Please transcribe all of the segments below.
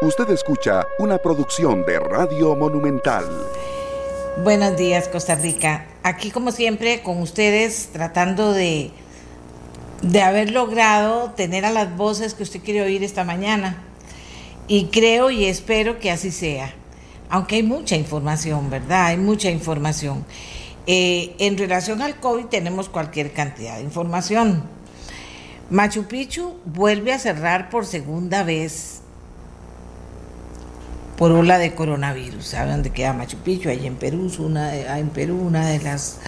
Usted escucha una producción de Radio Monumental. Buenos días, Costa Rica. Aquí, como siempre, con ustedes, tratando de, de haber logrado tener a las voces que usted quiere oír esta mañana. Y creo y espero que así sea. Aunque hay mucha información, ¿verdad? Hay mucha información. Eh, en relación al COVID tenemos cualquier cantidad de información. Machu Picchu vuelve a cerrar por segunda vez por ola de coronavirus. ¿Saben dónde queda Machu Picchu? Ahí en Perú, una en Perú, una de las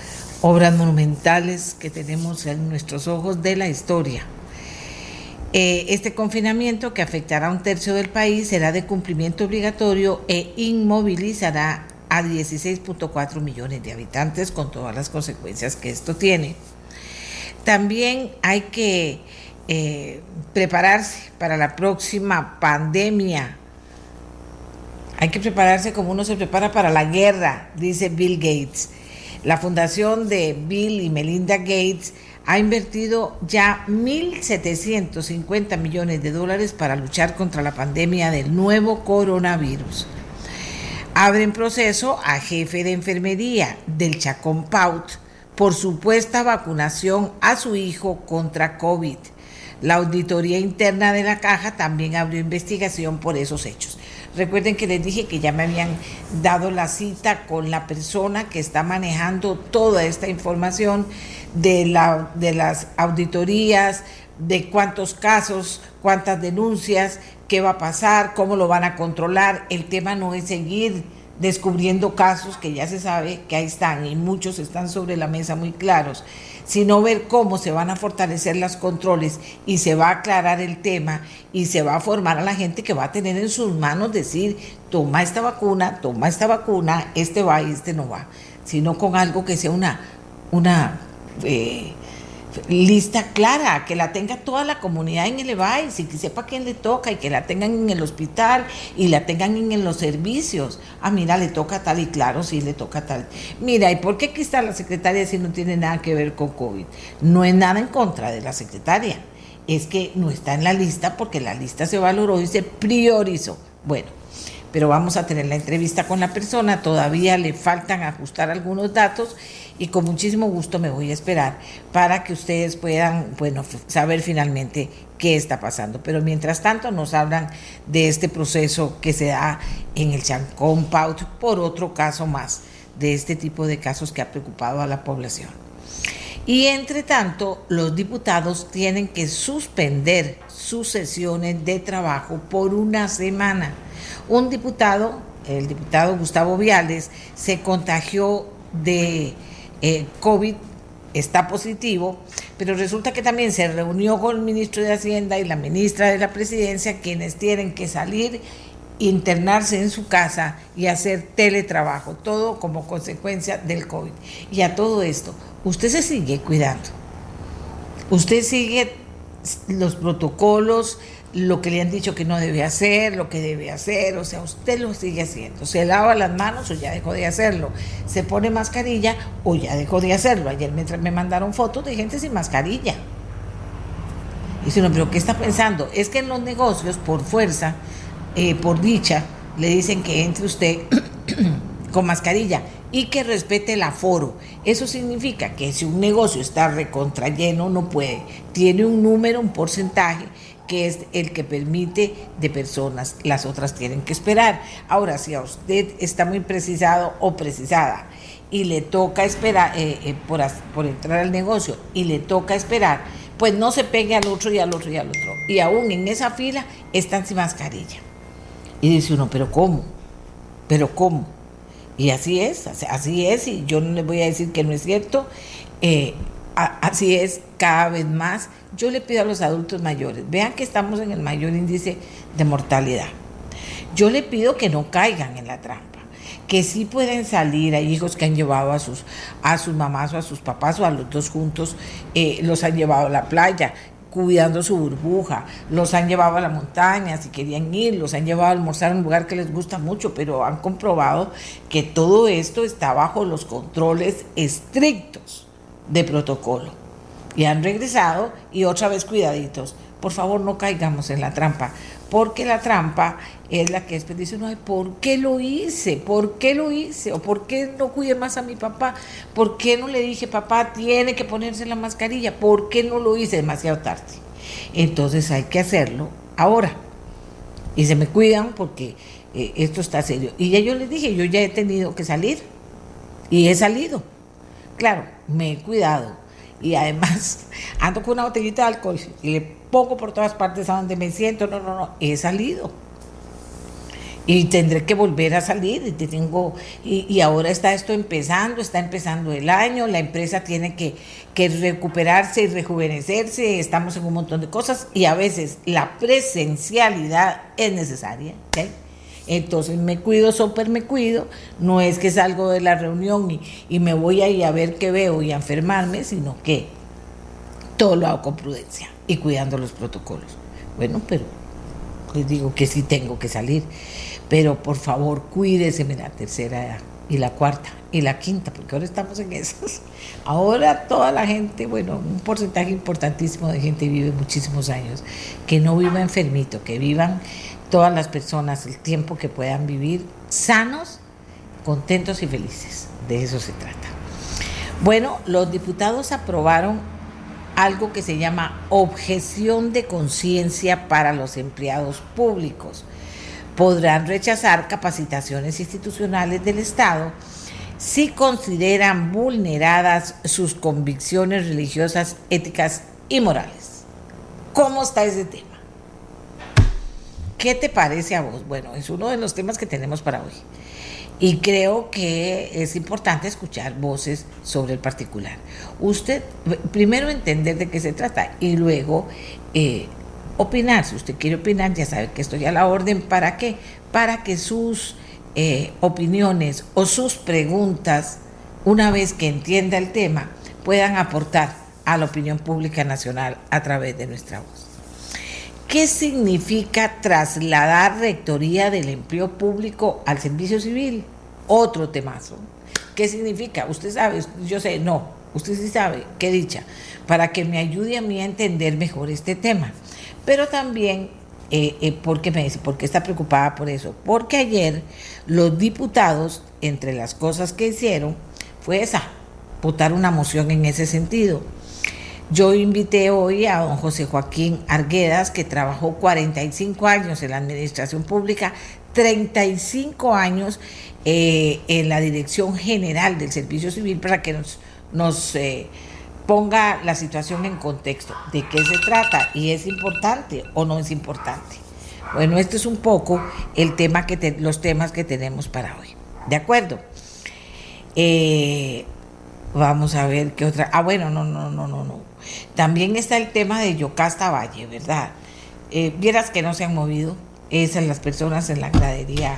obras monumentales que tenemos en nuestros ojos de la historia. Eh, este confinamiento, que afectará a un tercio del país, será de cumplimiento obligatorio e inmovilizará a 16.4 millones de habitantes con todas las consecuencias que esto tiene. También hay que eh, prepararse para la próxima pandemia hay que prepararse como uno se prepara para la guerra, dice Bill Gates. La fundación de Bill y Melinda Gates ha invertido ya 1.750 millones de dólares para luchar contra la pandemia del nuevo coronavirus. Abren proceso a jefe de enfermería del Chacón Paut por supuesta vacunación a su hijo contra COVID. La auditoría interna de la caja también abrió investigación por esos hechos. Recuerden que les dije que ya me habían dado la cita con la persona que está manejando toda esta información de, la, de las auditorías, de cuántos casos, cuántas denuncias, qué va a pasar, cómo lo van a controlar. El tema no es seguir descubriendo casos que ya se sabe que ahí están y muchos están sobre la mesa muy claros, sino ver cómo se van a fortalecer los controles y se va a aclarar el tema y se va a formar a la gente que va a tener en sus manos decir, toma esta vacuna, toma esta vacuna, este va y este no va, sino con algo que sea una, una eh, lista clara, que la tenga toda la comunidad en el EVAIS y que sepa quién le toca y que la tengan en el hospital y la tengan en, los servicios. Ah, mira, le toca tal y claro, sí, le toca tal. Mira, ¿y por qué aquí está la secretaria si no tiene nada que ver con COVID? No es nada en contra de la secretaria, es que no está en la lista porque la lista se valoró y se priorizó. Bueno, pero vamos a tener la entrevista con la persona, todavía le faltan ajustar algunos datos y con muchísimo gusto me voy a esperar para que ustedes puedan, bueno, saber finalmente qué está pasando. Pero mientras tanto nos hablan de este proceso que se da en el Chancón Paut por otro caso más de este tipo de casos que ha preocupado a la población. Y entre tanto, los diputados tienen que suspender sus sesiones de trabajo por una semana. Un diputado, el diputado Gustavo Viales, se contagió de eh, COVID está positivo, pero resulta que también se reunió con el ministro de Hacienda y la ministra de la Presidencia, quienes tienen que salir, internarse en su casa y hacer teletrabajo, todo como consecuencia del COVID. Y a todo esto, usted se sigue cuidando, usted sigue los protocolos, lo que le han dicho que no debe hacer, lo que debe hacer, o sea, usted lo sigue haciendo. Se lava las manos o ya dejó de hacerlo. Se pone mascarilla o ya dejó de hacerlo. Ayer me, me mandaron fotos de gente sin mascarilla. Y dice, no, pero ¿qué está pensando? Es que en los negocios, por fuerza, eh, por dicha, le dicen que entre usted con mascarilla y que respete el aforo. Eso significa que si un negocio está recontrayeno, no puede. Tiene un número, un porcentaje que es el que permite de personas, las otras tienen que esperar. Ahora, si a usted está muy precisado o precisada y le toca esperar eh, eh, por, por entrar al negocio y le toca esperar, pues no se pegue al otro y al otro y al otro. Y aún en esa fila están sin mascarilla. Y dice uno, pero ¿cómo? ¿Pero cómo? Y así es, así es, y yo no le voy a decir que no es cierto. Eh, así es cada vez más. Yo le pido a los adultos mayores, vean que estamos en el mayor índice de mortalidad. Yo le pido que no caigan en la trampa, que sí pueden salir. Hay hijos que han llevado a sus, a sus mamás o a sus papás o a los dos juntos, eh, los han llevado a la playa, cuidando su burbuja, los han llevado a la montaña si querían ir, los han llevado a almorzar en un lugar que les gusta mucho, pero han comprobado que todo esto está bajo los controles estrictos de protocolo. Y han regresado y otra vez cuidaditos, por favor no caigamos en la trampa, porque la trampa es la que después dice, ¿por qué lo hice? ¿Por qué lo hice? ¿O por qué no cuidé más a mi papá? ¿Por qué no le dije, papá, tiene que ponerse la mascarilla? ¿Por qué no lo hice demasiado tarde? Entonces hay que hacerlo ahora. Y se me cuidan porque eh, esto está serio. Y ya yo les dije, yo ya he tenido que salir. Y he salido. Claro, me he cuidado. Y además ando con una botellita de alcohol y le pongo por todas partes a donde me siento. No, no, no, he salido y tendré que volver a salir y tengo y, ahora está esto empezando está empezando el año la empresa tiene que, recuperarse y rejuvenecerse estamos en un montón de cosas y a veces la presencialidad es necesaria entonces me cuido súper me cuido no es que salgo de la reunión y, y me voy ahí a ver qué veo y a enfermarme sino que todo lo hago con prudencia y cuidando los protocolos. Bueno pero les digo que sí tengo que salir pero por favor cuídese la tercera y la cuarta y la quinta, porque ahora estamos en esas. Ahora toda la gente, bueno, un porcentaje importantísimo de gente vive muchísimos años, que no viva enfermito, que vivan todas las personas el tiempo que puedan vivir sanos, contentos y felices. De eso se trata. Bueno, los diputados aprobaron algo que se llama objeción de conciencia para los empleados públicos podrán rechazar capacitaciones institucionales del Estado si consideran vulneradas sus convicciones religiosas, éticas y morales. ¿Cómo está ese tema? ¿Qué te parece a vos? Bueno, es uno de los temas que tenemos para hoy. Y creo que es importante escuchar voces sobre el particular. Usted, primero entender de qué se trata y luego eh, opinar. Si usted quiere opinar, ya sabe que estoy a la orden. ¿Para qué? Para que sus eh, opiniones o sus preguntas, una vez que entienda el tema, puedan aportar a la opinión pública nacional a través de nuestra voz. ¿Qué significa trasladar rectoría del empleo público al servicio civil? Otro temazo. ¿Qué significa? Usted sabe, yo sé, no, usted sí sabe, qué dicha, para que me ayude a mí a entender mejor este tema pero también, eh, eh, ¿por me dice? ¿Por qué está preocupada por eso? Porque ayer los diputados, entre las cosas que hicieron, fue esa, votar una moción en ese sentido. Yo invité hoy a don José Joaquín Arguedas, que trabajó 45 años en la administración pública, 35 años eh, en la Dirección General del Servicio Civil, para que nos, nos ponga la situación en contexto, de qué se trata y es importante o no es importante. Bueno, este es un poco el tema que los temas que tenemos para hoy. ¿De acuerdo? Eh, vamos a ver qué otra. Ah, bueno, no, no, no, no, no. También está el tema de Yocasta Valle, ¿verdad? Eh, vieras que no se han movido esas las personas en la gradería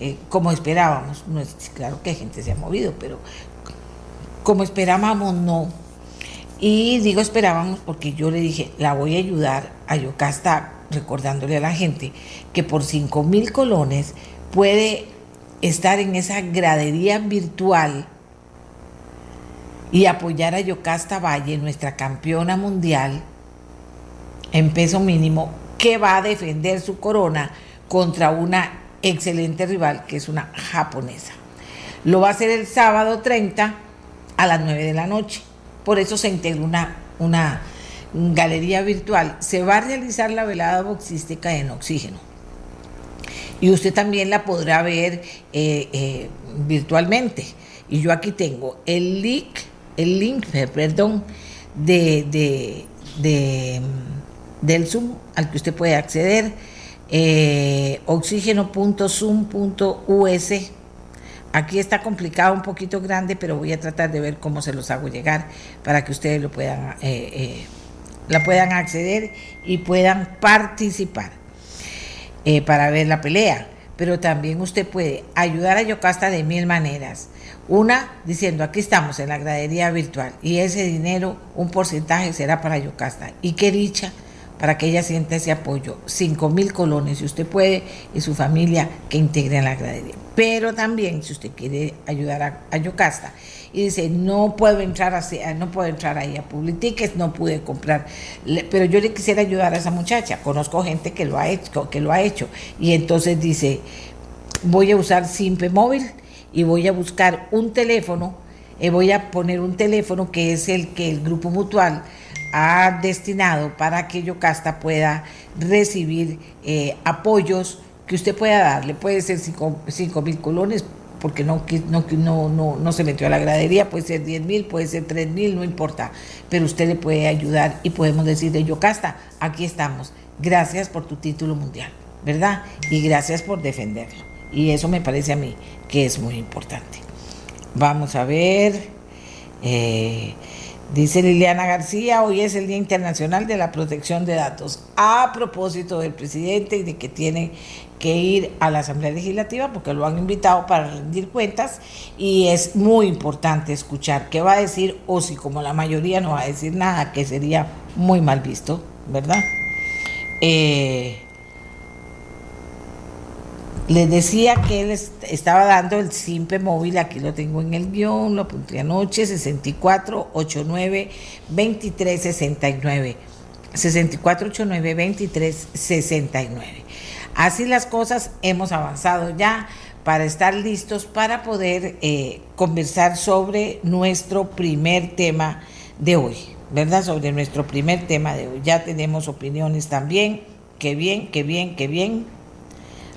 eh, como esperábamos. No es claro que gente se ha movido, pero como esperábamos, no y digo esperábamos porque yo le dije, la voy a ayudar a Yocasta, recordándole a la gente que por 5 mil colones puede estar en esa gradería virtual y apoyar a Yocasta Valle, nuestra campeona mundial en peso mínimo, que va a defender su corona contra una excelente rival que es una japonesa. Lo va a hacer el sábado 30 a las 9 de la noche. Por eso se integra una, una galería virtual. Se va a realizar la velada boxística en oxígeno. Y usted también la podrá ver eh, eh, virtualmente. Y yo aquí tengo el link, el link, eh, perdón, de, del Zoom al que usted puede acceder, eh, oxígeno.zoom.us Aquí está complicado, un poquito grande, pero voy a tratar de ver cómo se los hago llegar para que ustedes lo puedan, eh, eh, la puedan acceder y puedan participar eh, para ver la pelea. Pero también usted puede ayudar a Yocasta de mil maneras. Una, diciendo, aquí estamos en la gradería virtual y ese dinero, un porcentaje será para Yocasta. Y qué dicha para que ella sienta ese apoyo. 5 mil colones, si usted puede, y su familia que integre en la gradería. Pero también, si usted quiere ayudar a, a Yocasta y dice, no puedo entrar así, no puedo entrar ahí a Publitiques, no pude comprar, pero yo le quisiera ayudar a esa muchacha. Conozco gente que lo ha hecho, que lo ha hecho. Y entonces dice, voy a usar Simpe Móvil y voy a buscar un teléfono, y eh, voy a poner un teléfono que es el que el Grupo Mutual ha destinado para que Yocasta pueda recibir eh, apoyos que usted pueda darle. Puede ser 5 mil colones porque no, no, no, no, se metió a la gradería, puede ser 10 mil, puede ser 3 mil, no importa, pero usted le puede ayudar y podemos decir de Yocasta, aquí estamos, gracias por tu título mundial, ¿verdad? Y gracias por defenderlo. Y eso me parece a mí que es muy importante. Vamos a ver. Eh, Dice Liliana García, hoy es el Día Internacional de la Protección de Datos. A propósito del presidente y de que tiene que ir a la Asamblea Legislativa porque lo han invitado para rendir cuentas y es muy importante escuchar qué va a decir o si como la mayoría no va a decir nada, que sería muy mal visto, ¿verdad? Eh, les decía que él estaba dando el simple móvil, aquí lo tengo en el guion, lo apunté anoche, 64 89 23 69. 64 89 23 69. Así las cosas, hemos avanzado ya para estar listos para poder eh, conversar sobre nuestro primer tema de hoy, ¿verdad? Sobre nuestro primer tema de hoy. Ya tenemos opiniones también. Qué bien, qué bien, qué bien.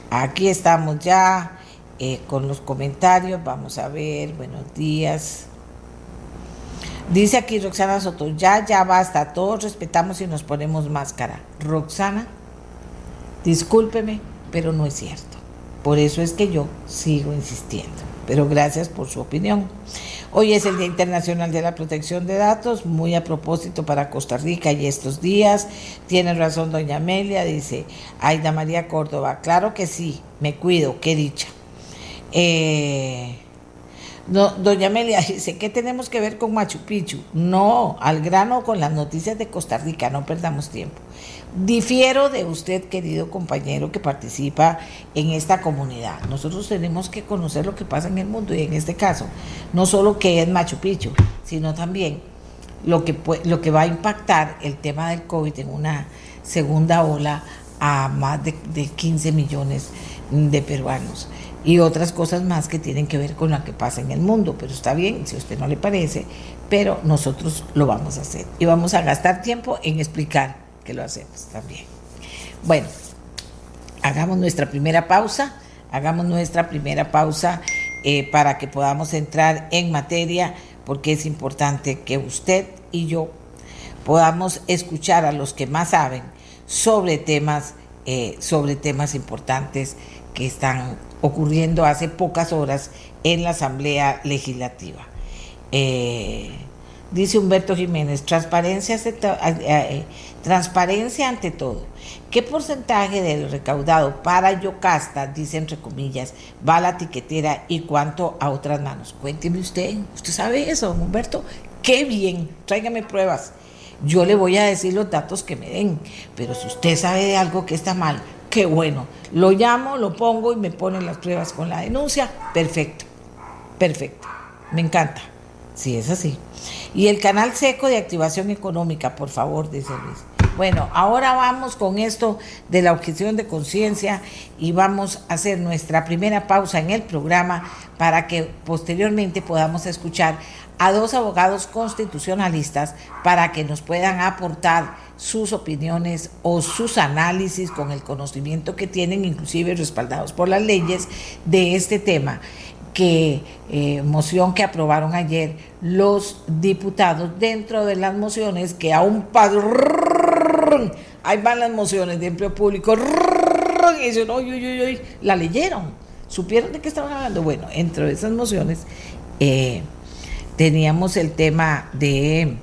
Aquí estamos ya eh, con los comentarios. Vamos a ver, buenos días. Dice aquí Roxana Soto, ya, ya basta, todos respetamos y nos ponemos máscara. Roxana, discúlpeme, pero no es cierto. Por eso es que yo sigo insistiendo. Pero gracias por su opinión. Hoy es el Día Internacional de la Protección de Datos, muy a propósito para Costa Rica y estos días. Tiene razón doña Amelia, dice Aida María Córdoba. Claro que sí, me cuido, qué dicha. Eh, doña Amelia dice, ¿qué tenemos que ver con Machu Picchu? No, al grano con las noticias de Costa Rica, no perdamos tiempo. Difiero de usted, querido compañero que participa en esta comunidad. Nosotros tenemos que conocer lo que pasa en el mundo y en este caso, no solo qué es Machu Picchu, sino también lo que, lo que va a impactar el tema del COVID en una segunda ola a más de, de 15 millones de peruanos y otras cosas más que tienen que ver con lo que pasa en el mundo. Pero está bien, si a usted no le parece, pero nosotros lo vamos a hacer y vamos a gastar tiempo en explicar que lo hacemos también. Bueno, hagamos nuestra primera pausa, hagamos nuestra primera pausa eh, para que podamos entrar en materia, porque es importante que usted y yo podamos escuchar a los que más saben sobre temas, eh, sobre temas importantes que están ocurriendo hace pocas horas en la Asamblea Legislativa. Eh, dice Humberto Jiménez, transparencia, eh, transparencia ante todo. ¿Qué porcentaje del recaudado para Yocasta, dice entre comillas, va a la tiquetera y cuánto a otras manos? Cuénteme usted, ¿usted sabe eso, Humberto? Qué bien, tráigame pruebas. Yo le voy a decir los datos que me den, pero si usted sabe de algo que está mal, qué bueno. Lo llamo, lo pongo y me ponen las pruebas con la denuncia. Perfecto, perfecto. Me encanta. Sí, es así. Y el canal seco de activación económica, por favor, dice Luis. Bueno, ahora vamos con esto de la objeción de conciencia y vamos a hacer nuestra primera pausa en el programa para que posteriormente podamos escuchar a dos abogados constitucionalistas para que nos puedan aportar sus opiniones o sus análisis con el conocimiento que tienen, inclusive respaldados por las leyes de este tema que eh, moción que aprobaron ayer los diputados dentro de las mociones que a un padrón, ahí van las mociones de empleo público, y dicen, uy, uy, uy, la leyeron, supieron de qué estaban hablando. Bueno, entre esas mociones eh, teníamos el tema de,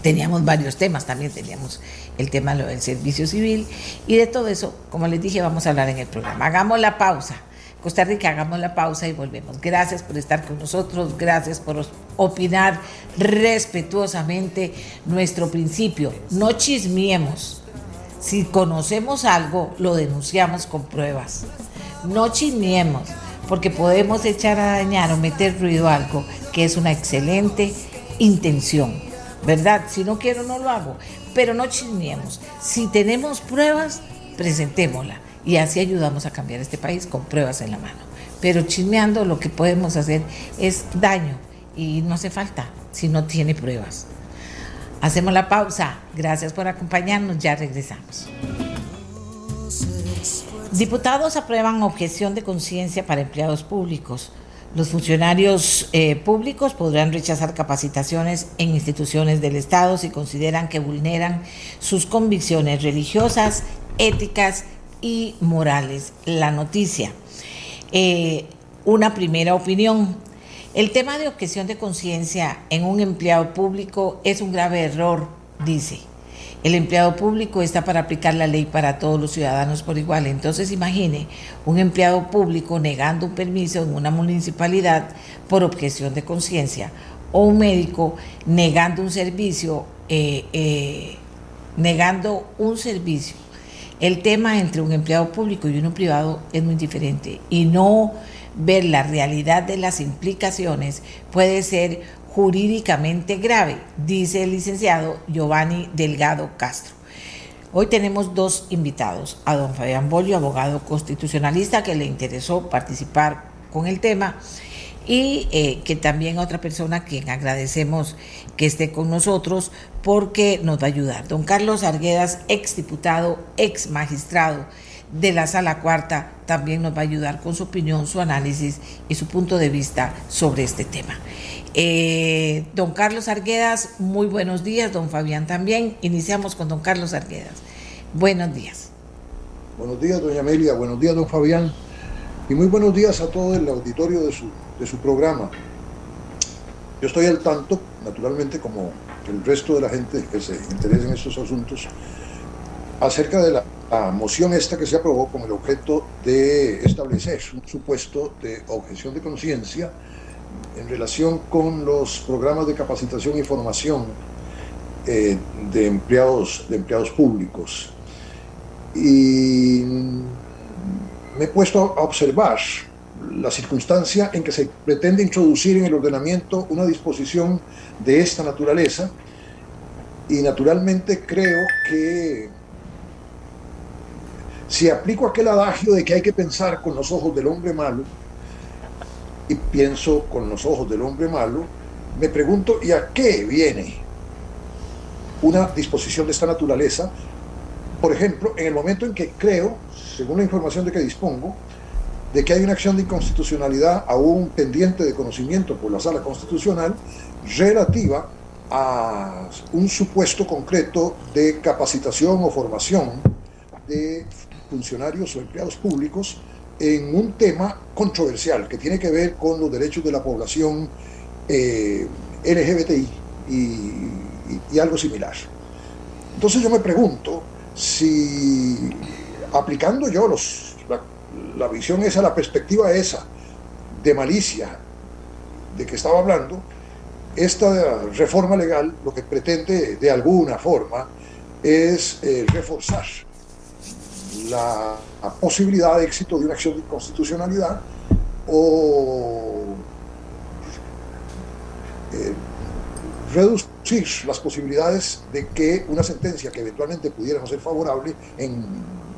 teníamos varios temas, también teníamos el tema del servicio civil y de todo eso, como les dije, vamos a hablar en el programa. Hagamos la pausa Costa Rica, hagamos la pausa y volvemos. Gracias por estar con nosotros, gracias por opinar respetuosamente nuestro principio. No chismiemos. Si conocemos algo, lo denunciamos con pruebas. No chismiemos, porque podemos echar a dañar o meter ruido a algo que es una excelente intención. ¿Verdad? Si no quiero, no lo hago. Pero no chismiemos. Si tenemos pruebas, presentémosla y así ayudamos a cambiar este país con pruebas en la mano. Pero chismeando lo que podemos hacer es daño y no hace falta si no tiene pruebas. Hacemos la pausa. Gracias por acompañarnos. Ya regresamos. Diputados aprueban objeción de conciencia para empleados públicos. Los funcionarios eh, públicos podrán rechazar capacitaciones en instituciones del Estado si consideran que vulneran sus convicciones religiosas, éticas y Morales. La noticia. Eh, una primera opinión. El tema de objeción de conciencia en un empleado público es un grave error, dice. El empleado público está para aplicar la ley para todos los ciudadanos por igual. Entonces imagine un empleado público negando un permiso en una municipalidad por objeción de conciencia o un médico negando un servicio, eh, eh, negando un servicio el tema entre un empleado público y uno privado es muy diferente y no ver la realidad de las implicaciones puede ser jurídicamente grave, dice el licenciado Giovanni Delgado Castro. Hoy tenemos dos invitados, a don Fabián Bolio, abogado constitucionalista, que le interesó participar con el tema, y eh, que también otra persona a quien agradecemos que esté con nosotros porque nos va a ayudar. Don Carlos Arguedas, ex diputado, ex magistrado de la Sala Cuarta, también nos va a ayudar con su opinión, su análisis y su punto de vista sobre este tema. Eh, don Carlos Arguedas, muy buenos días, don Fabián también. Iniciamos con don Carlos Arguedas. Buenos días. Buenos días, doña Amelia, buenos días, don Fabián, y muy buenos días a todo el auditorio de su de su programa. Yo estoy al tanto, naturalmente, como el resto de la gente que se interesa en estos asuntos, acerca de la, moción esta que se aprobó con el objeto de establecer un supuesto de objeción de conciencia en relación con los programas de capacitación y formación eh, de, empleados, de empleados públicos. Y me he puesto a observar la circunstancia en que se pretende introducir en el ordenamiento una disposición de esta naturaleza y naturalmente creo que si aplico aquel adagio de que hay que pensar con los ojos del hombre malo y pienso con los ojos del hombre malo, me pregunto, ¿y a qué viene una disposición de esta naturaleza? Por ejemplo, en el momento en que creo, según la información de que dispongo, de que hay una acción de inconstitucionalidad aún pendiente de conocimiento por la sala constitucional relativa a un supuesto concreto de capacitación o formación de funcionarios o empleados públicos en un tema controversial que tiene que ver con los derechos de la población eh, LGBTI y algo similar. Entonces yo me pregunto si aplicando yo los la visión esa, la perspectiva esa de malicia de que estaba hablando, esta reforma legal lo que pretende de alguna forma es eh, reforzar la, posibilidad de éxito de una acción de constitucionalidad o eh, reducir las posibilidades de que una sentencia que eventualmente pudiera no ser favorable en,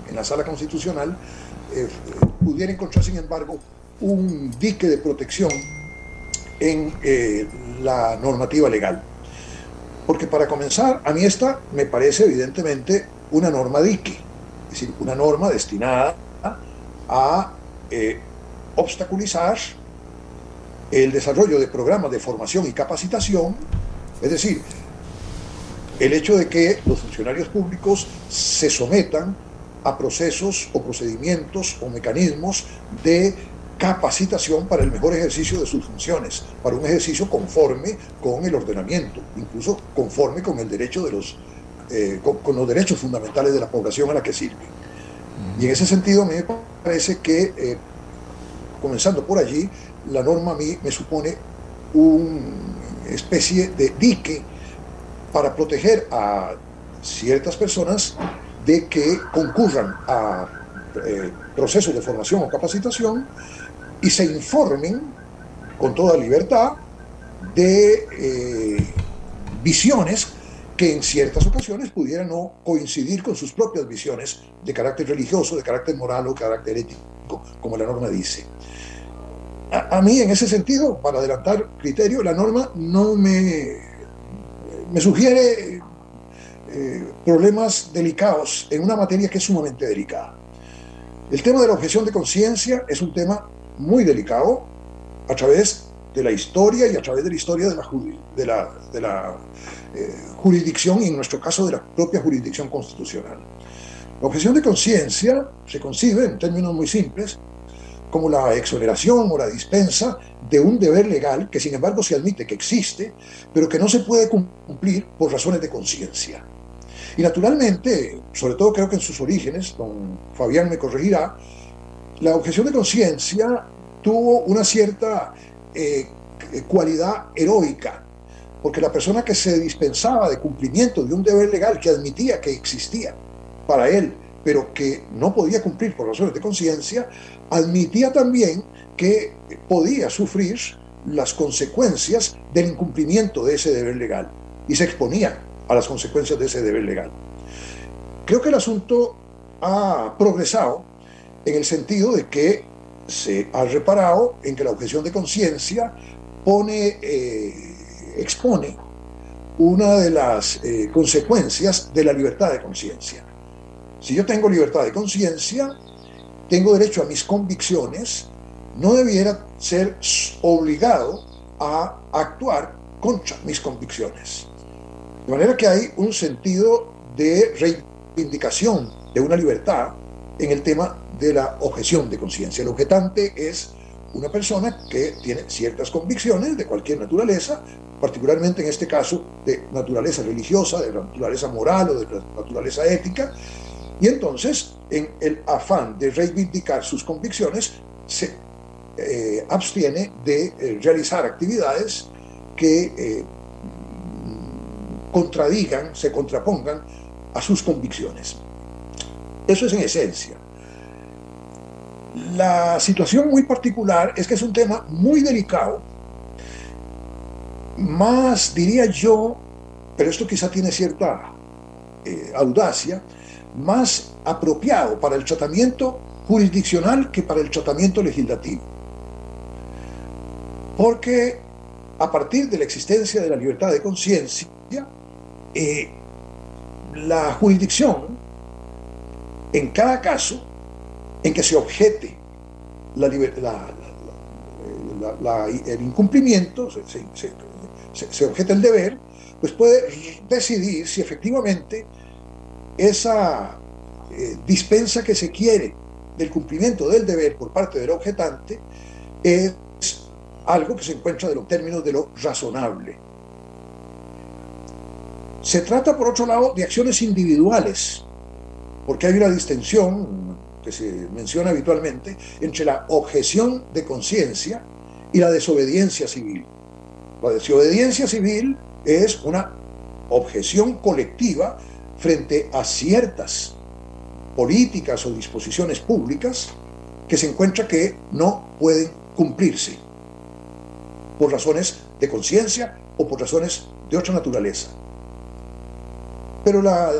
en la sala constitucional eh, pudiera encontrar, sin embargo, un dique de protección en eh, la normativa legal. Porque para comenzar, a mí esta me parece evidentemente una norma dique, es decir, una norma destinada a eh, obstaculizar el desarrollo de programas de formación y capacitación, es decir, el hecho de que los funcionarios públicos se sometan a procesos o procedimientos o mecanismos de capacitación para el mejor ejercicio de sus funciones, para un ejercicio conforme con el ordenamiento, incluso conforme con el derecho de los, eh, con, los derechos fundamentales de la población a la que sirve. Y en ese sentido me parece que eh, comenzando por allí, la norma a mí me supone una especie de dique para proteger a ciertas personas de que concurran a eh, procesos de formación o capacitación y se informen con toda libertad de eh, visiones que en ciertas ocasiones pudieran no coincidir con sus propias visiones de carácter religioso, de carácter moral o carácter ético, como la norma dice. A, mí, en ese sentido, para adelantar criterio, la norma no me, me sugiere eh, problemas delicados en una materia que es sumamente delicada. El tema de la objeción de conciencia es un tema muy delicado a través de la historia y a través de la historia de la, eh, jurisdicción y en nuestro caso de la propia jurisdicción constitucional. La objeción de conciencia se concibe en términos muy simples como la exoneración o la dispensa de un deber legal que sin embargo se admite que existe, pero que no se puede cumplir por razones de conciencia. Y naturalmente, sobre todo creo que en sus orígenes, don Fabián me corregirá, la objeción de conciencia tuvo una cierta eh, cualidad heroica, porque la persona que se dispensaba de cumplimiento de un deber legal que admitía que existía para él, pero que no podía cumplir por razones de conciencia, admitía también que podía sufrir las consecuencias del incumplimiento de ese deber legal y se exponía a las consecuencias de ese deber legal. Creo que el asunto ha progresado en el sentido de que se ha reparado en que la objeción de conciencia pone, eh, expone una de las eh, consecuencias de la libertad de conciencia. Si yo tengo libertad de conciencia, tengo derecho a mis convicciones, no debiera ser obligado a actuar contra mis convicciones. De manera que hay un sentido de reivindicación de una libertad en el tema de la objeción de conciencia. El objetante es una persona que tiene ciertas convicciones de cualquier naturaleza, particularmente en este caso de naturaleza religiosa, de naturaleza moral o de naturaleza ética, y entonces en el afán de reivindicar sus convicciones se eh, abstiene de eh, realizar actividades que eh, contradigan, se contrapongan a sus convicciones. Eso es en esencia. La situación muy particular es que es un tema muy delicado, más diría yo, pero esto quizá tiene cierta eh, audacia, más apropiado para el tratamiento jurisdiccional que para el tratamiento legislativo. Porque a partir de la existencia de la libertad de conciencia, eh, la jurisdicción, en cada caso en que se objete el incumplimiento, se, se, objeta el deber, pues puede decidir si efectivamente esa eh, dispensa que se quiere del cumplimiento del deber por parte del objetante es algo que se encuentra de los términos de lo razonable. Se trata, por otro lado, de acciones individuales, porque hay una distinción que se menciona habitualmente entre la objeción de conciencia y la desobediencia civil. La desobediencia civil es una objeción colectiva frente a ciertas políticas o disposiciones públicas que se encuentra que no pueden cumplirse por razones de conciencia o por razones de otra naturaleza. Pero la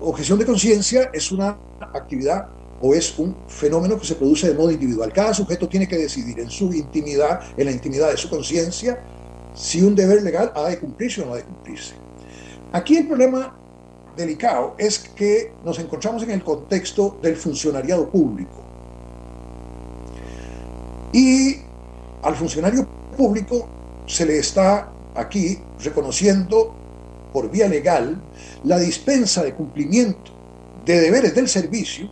objeción de conciencia es una actividad o es un fenómeno que se produce de modo individual. Cada sujeto tiene que decidir en su intimidad, en la intimidad de su conciencia, si un deber legal ha de cumplirse o no ha de cumplirse. Aquí el problema delicado es que nos encontramos en el contexto del funcionariado público. Y al funcionario público se le está aquí reconociendo por vía legal la dispensa de cumplimiento de deberes del servicio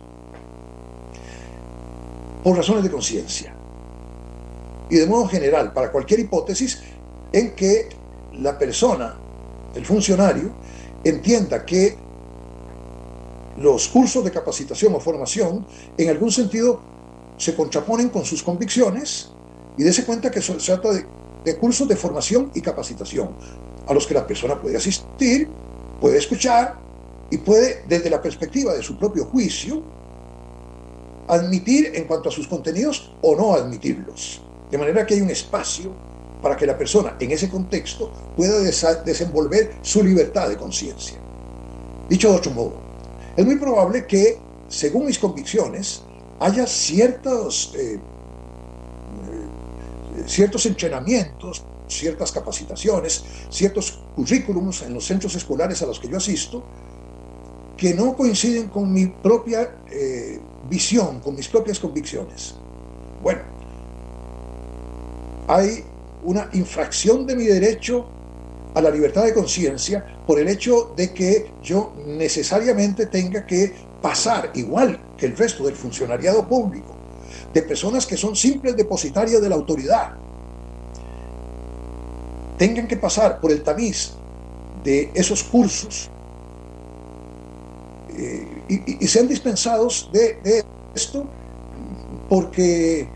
por razones de conciencia. Y de modo general, para cualquier hipótesis en que la persona, el funcionario, entienda que los cursos de capacitación o formación en algún sentido se contraponen con sus convicciones y dése cuenta que se trata de, de cursos de formación y capacitación a los que la persona puede asistir, puede escuchar y puede, desde la perspectiva de su propio juicio, admitir en cuanto a sus contenidos o no admitirlos. De manera que hay un espacio para que la persona en ese contexto pueda desenvolver su libertad de conciencia. Dicho de otro modo, es muy probable que, según mis convicciones, haya ciertos, eh, eh, ciertos entrenamientos, ciertas capacitaciones, ciertos currículums en los centros escolares a los que yo asisto, que no coinciden con mi propia eh, visión, con mis propias convicciones. Bueno, hay una infracción de mi derecho a la libertad de conciencia por el hecho de que yo necesariamente tenga que pasar, igual que el resto del funcionariado público, de personas que son simples depositarias de la autoridad, tengan que pasar por el tamiz de esos cursos eh, y, sean dispensados de, de esto porque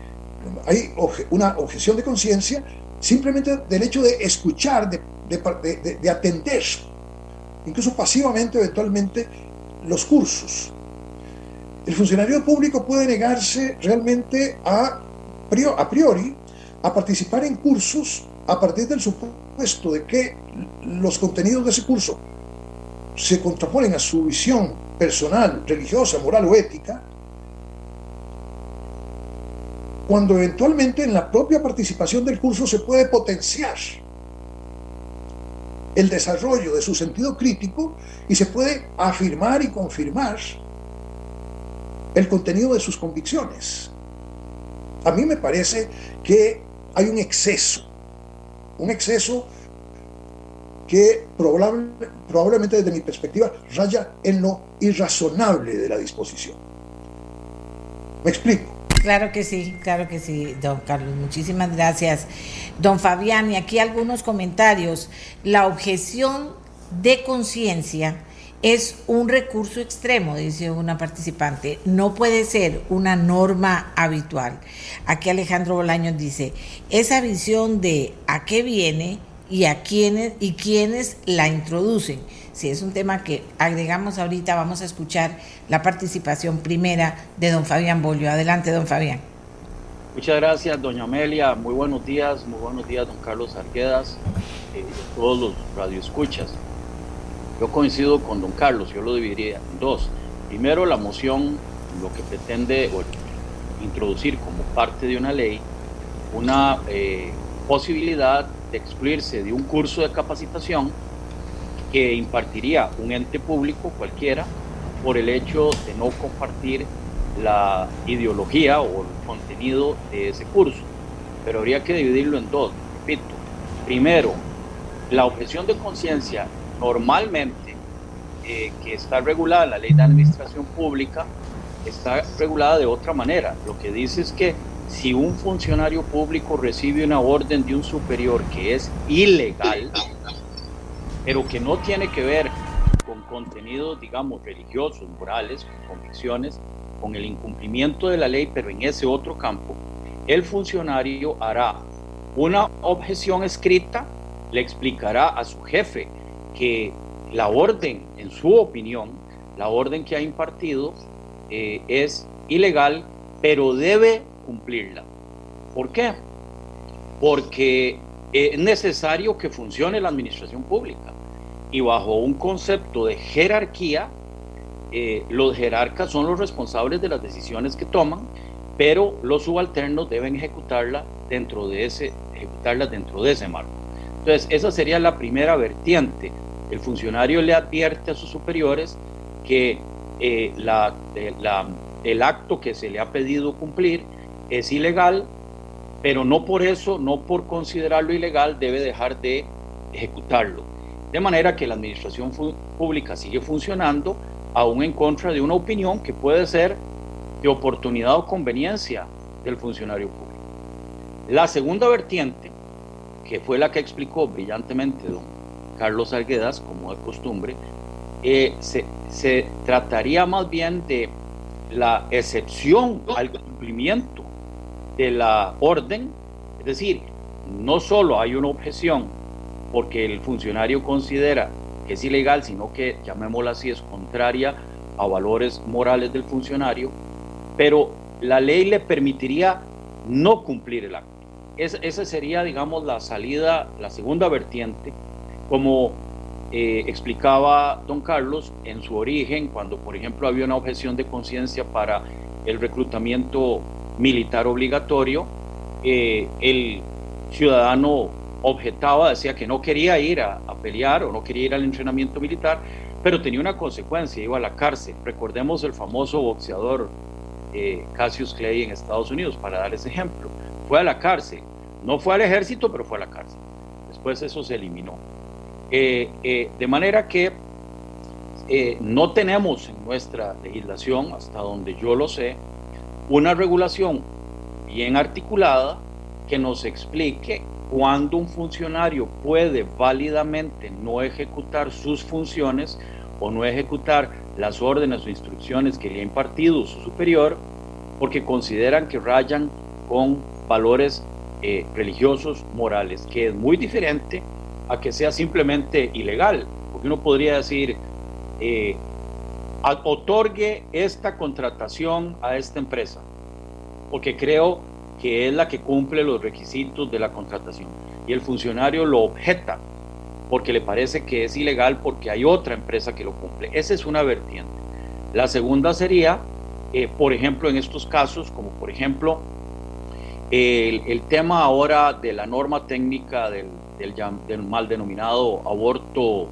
hay una objeción de conciencia simplemente del hecho de escuchar, de, de, atender, incluso pasivamente eventualmente, los cursos. El funcionario público puede negarse realmente a, a priori a participar en cursos a partir del supuesto de que los contenidos de ese curso se contraponen a su visión personal, religiosa, moral o ética, cuando eventualmente en la propia participación del curso se puede potenciar el desarrollo de su sentido crítico y se puede afirmar y confirmar el contenido de sus convicciones. A mí me parece que hay un exceso, un exceso que probablemente desde mi perspectiva raya en lo irrazonable de la disposición. Me explico. Claro que sí, claro que sí, don Carlos. Muchísimas gracias. Don Fabián, y aquí algunos comentarios. La objeción de conciencia es un recurso extremo, dice una participante. No puede ser una norma habitual. Aquí Alejandro Bolaños dice, esa visión de a qué viene y a quiénes y quiénes la introducen si es un tema que agregamos ahorita, vamos a escuchar la participación primera de don Fabián Bolio. Adelante, don Fabián. Muchas gracias, doña Amelia. Muy buenos días, muy buenos días, don Carlos Arquedas, eh, todos los radioescuchas. Yo coincido con don Carlos, yo lo dividiría en dos. Primero, la moción lo que pretende introducir como parte de una ley una eh, posibilidad de excluirse de un curso de capacitación que impartiría un ente público cualquiera por el hecho de no compartir la ideología o el contenido de ese curso. Pero habría que dividirlo en dos, repito. Primero, la objeción de conciencia normalmente eh, que está regulada la ley de administración pública está regulada de otra manera. Lo que dice es que si un funcionario público recibe una orden de un superior que es ilegal, pero que no tiene que ver con contenidos, digamos, religiosos, morales, con convicciones, con el incumplimiento de la ley, pero en ese otro campo, el funcionario hará una objeción escrita, le explicará a su jefe que la orden, en su opinión, la orden que ha impartido eh, es ilegal, pero debe cumplirla. ¿Por qué? Porque es necesario que funcione la administración pública y bajo un concepto de jerarquía, eh, los jerarcas son los responsables de las decisiones que toman, pero los subalternos deben ejecutarla dentro de ese, ejecutarlas dentro de ese marco. Entonces, esa sería la primera vertiente. El funcionario le advierte a sus superiores que eh, la, el acto que se le ha pedido cumplir es ilegal, pero no por eso, no por considerarlo ilegal, debe dejar de ejecutarlo. De manera que la administración pública sigue funcionando aún en contra de una opinión que puede ser de oportunidad o conveniencia del funcionario público. La segunda vertiente, que fue la que explicó brillantemente don Carlos Arguedas, como de costumbre, eh, se, trataría más bien de la excepción al cumplimiento de la orden, es decir, no solo hay una objeción porque el funcionario considera que es ilegal, sino que, llamémosla así, es contraria a valores morales del funcionario, pero la ley le permitiría no cumplir el acto. Es, esa sería, digamos, la salida, la segunda vertiente, como eh, explicaba don Carlos en su origen, cuando, por ejemplo, había una objeción de conciencia para el reclutamiento militar obligatorio, eh, el ciudadano objetaba, decía que no quería ir a, pelear o no quería ir al entrenamiento militar, pero tenía una consecuencia, iba a la cárcel. Recordemos el famoso boxeador eh, Cassius Clay en Estados Unidos, para dar ese ejemplo. Fue a la cárcel, no fue al ejército, pero fue a la cárcel. Después eso se eliminó. Eh, eh, de manera que no tenemos en nuestra legislación, hasta donde yo lo sé, una regulación bien articulada que nos explique cuándo un funcionario puede válidamente no ejecutar sus funciones o no ejecutar las órdenes o instrucciones que le ha impartido su superior porque consideran que rayan con valores eh, religiosos, morales, que es muy diferente a que sea simplemente ilegal, porque uno podría decir, eh, otorgue esta contratación a esta empresa, porque creo que es la que cumple los requisitos de la contratación. Y el funcionario lo objeta porque le parece que es ilegal porque hay otra empresa que lo cumple. Esa es una vertiente. La segunda sería, eh, por ejemplo, en estos casos, como por ejemplo el, tema ahora de la norma técnica del, del, mal denominado aborto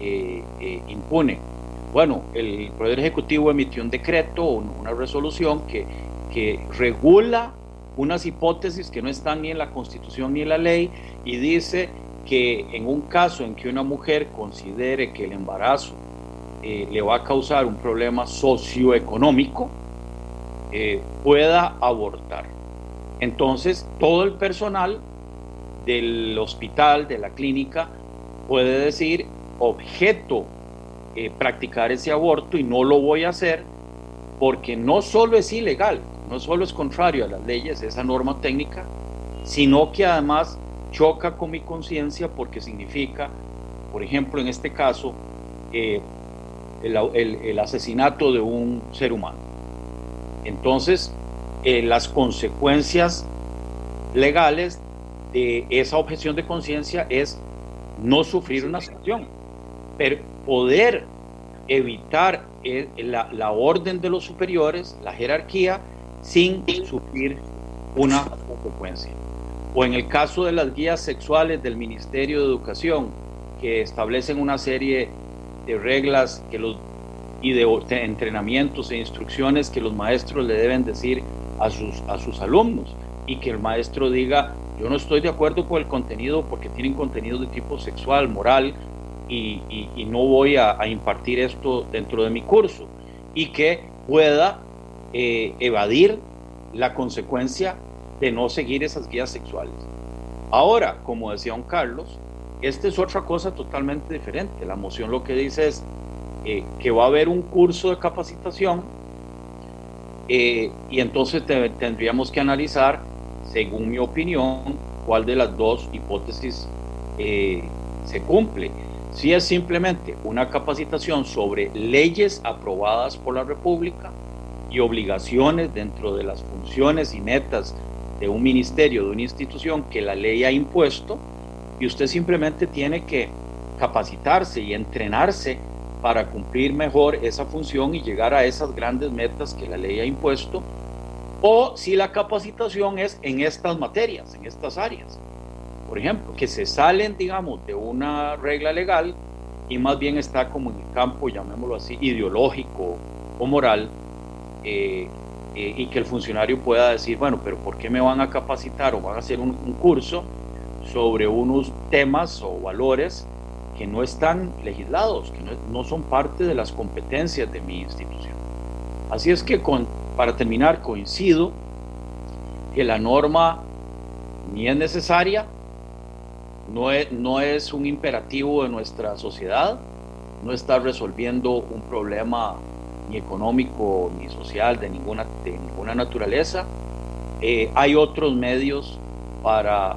eh, eh, impune. Bueno, el Poder Ejecutivo emitió un decreto, una resolución que, regula unas hipótesis que no están ni en la Constitución ni en la ley y dice que en un caso en que una mujer considere que el embarazo eh, le va a causar un problema socioeconómico, eh, pueda abortar. Entonces, todo el personal del hospital, de la clínica, puede decir, objeto eh, practicar ese aborto y no lo voy a hacer porque no solo es ilegal, no solo es contrario a las leyes, esa norma técnica, sino que además choca con mi conciencia porque significa, por ejemplo, en este caso, eh, el, asesinato de un ser humano. Entonces, eh, las consecuencias legales de esa objeción de conciencia es no sufrir una sanción, pero poder evitar eh, la, la, orden de los superiores, la jerarquía, sin sufrir una consecuencia. O en el caso de las guías sexuales del Ministerio de Educación, que establecen una serie de reglas y de, entrenamientos e instrucciones que los maestros le deben decir a sus, a sus alumnos y que el maestro diga, yo no estoy de acuerdo con el contenido porque tienen contenido de tipo sexual, moral, y, no voy a, impartir esto dentro de mi curso, y que pueda eh, evadir la consecuencia de no seguir esas guías sexuales. Ahora, como decía don Carlos, esta es otra cosa totalmente diferente. La moción lo que dice es eh, que va a haber un curso de capacitación eh, y entonces tendríamos que analizar, según mi opinión, cuál de las dos hipótesis eh, se cumple. Si es simplemente una capacitación sobre leyes aprobadas por la República y obligaciones dentro de las funciones y metas de un ministerio, de una institución que la ley ha impuesto y usted simplemente tiene que capacitarse y entrenarse para cumplir mejor esa función y llegar a esas grandes metas que la ley ha impuesto, o si la capacitación es en estas materias, en estas áreas. Por ejemplo, que se salen, digamos, de una regla legal y más bien está como en el campo, llamémoslo así, ideológico o moral, eh, eh, y que el funcionario pueda decir, bueno, pero ¿por qué me van a capacitar o van a hacer un, curso sobre unos temas o valores que no están legislados, que no, son parte de las competencias de mi institución? Así es que para terminar, coincido que la norma ni es necesaria, no es, un imperativo de nuestra sociedad, no está resolviendo un problema ni económico, ni social, de ninguna, de ninguna naturaleza. Eh, hay otros medios para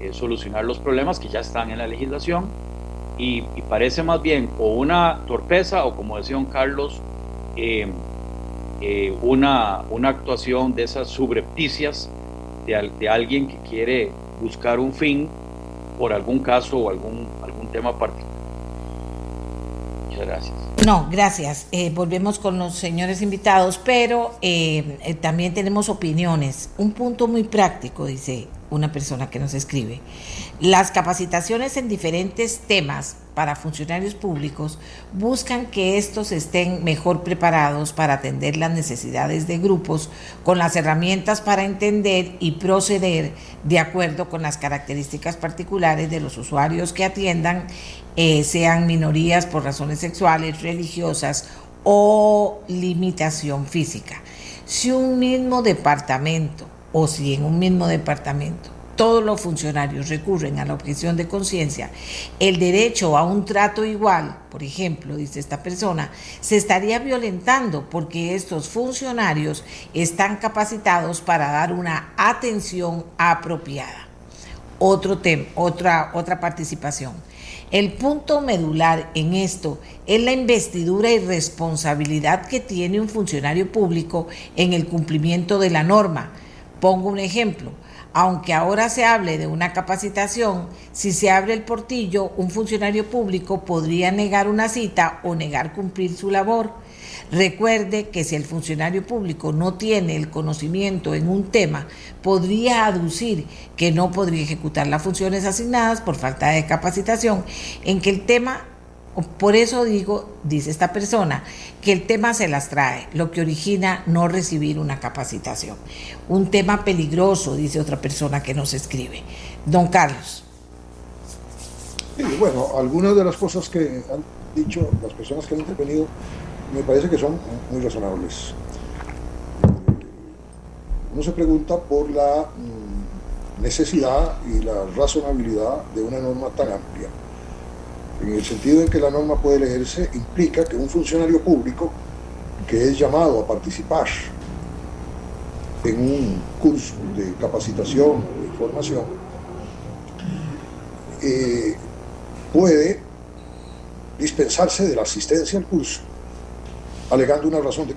eh, solucionar los problemas que ya están en la legislación y, parece más bien o una torpeza o como decía don Carlos, eh, una, una actuación de esas subrepticias de, de alguien que quiere buscar un fin por algún caso o algún, algún tema particular. Muchas gracias. No, gracias. Eh, volvemos con los señores invitados, pero eh, eh, también tenemos opiniones. Un punto muy práctico, dice una persona que nos escribe. Las capacitaciones en diferentes temas para funcionarios públicos buscan que estos estén mejor preparados para atender las necesidades de grupos con las herramientas para entender y proceder de acuerdo con las características particulares de los usuarios que atiendan, eh, sean minorías por razones sexuales, religiosas o limitación física. Si un mismo departamento o si en un mismo departamento todos los funcionarios recurren a la objeción de conciencia, el derecho a un trato igual, por ejemplo, dice esta persona, se estaría violentando porque estos funcionarios están capacitados para dar una atención apropiada. Otro tema, otra, otra participación. El punto medular en esto es la investidura y responsabilidad que tiene un funcionario público en el cumplimiento de la norma Pongo un ejemplo. Aunque ahora se hable de una capacitación, si se abre el portillo, un funcionario público podría negar una cita o negar cumplir su labor. Recuerde que si el funcionario público no tiene el conocimiento en un tema, podría aducir que no podría ejecutar las funciones asignadas por falta de capacitación en que el tema por eso digo, dice esta persona, que el tema se las trae, lo que origina no recibir una capacitación. Un tema peligroso, dice otra persona que nos escribe. Don Carlos. Sí, bueno, algunas de las cosas que han dicho las personas que han intervenido me parece que son muy razonables. Uno se pregunta por la mm, necesidad y la razonabilidad de una norma tan amplia en el sentido en que la norma puede leerse, implica que un funcionario público que es llamado a participar en un curso de capacitación o de formación, eh, puede dispensarse de la asistencia al curso, alegando una razón de,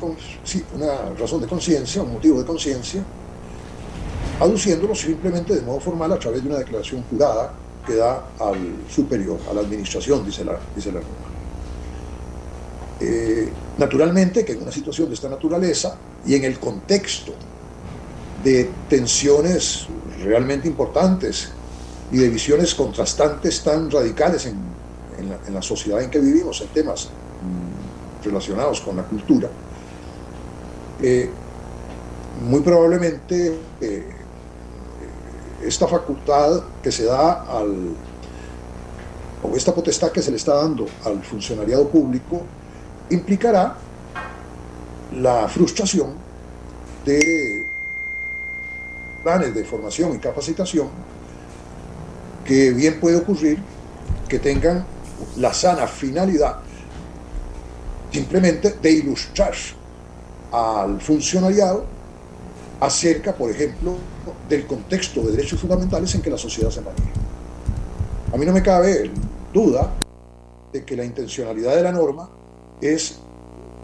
una razón de conciencia, un motivo de conciencia, aduciéndolo simplemente de modo formal a través de una declaración jurada que da al superior, a la administración, dice la, dice la. Eh, naturalmente que en una situación de esta naturaleza y en el contexto de tensiones realmente importantes y de visiones contrastantes tan radicales en, la, sociedad en que vivimos, en temas mm, relacionados con la cultura, eh, muy probablemente eh, esta facultad que se da al, o esta potestad que se le está dando al funcionariado público, implicará la frustración de planes de formación y capacitación que bien puede ocurrir que tengan la sana finalidad simplemente de ilustrar al funcionariado acerca, por ejemplo, del contexto de derechos fundamentales en que la sociedad se maneja. A mí no me cabe duda de que la intencionalidad de la norma es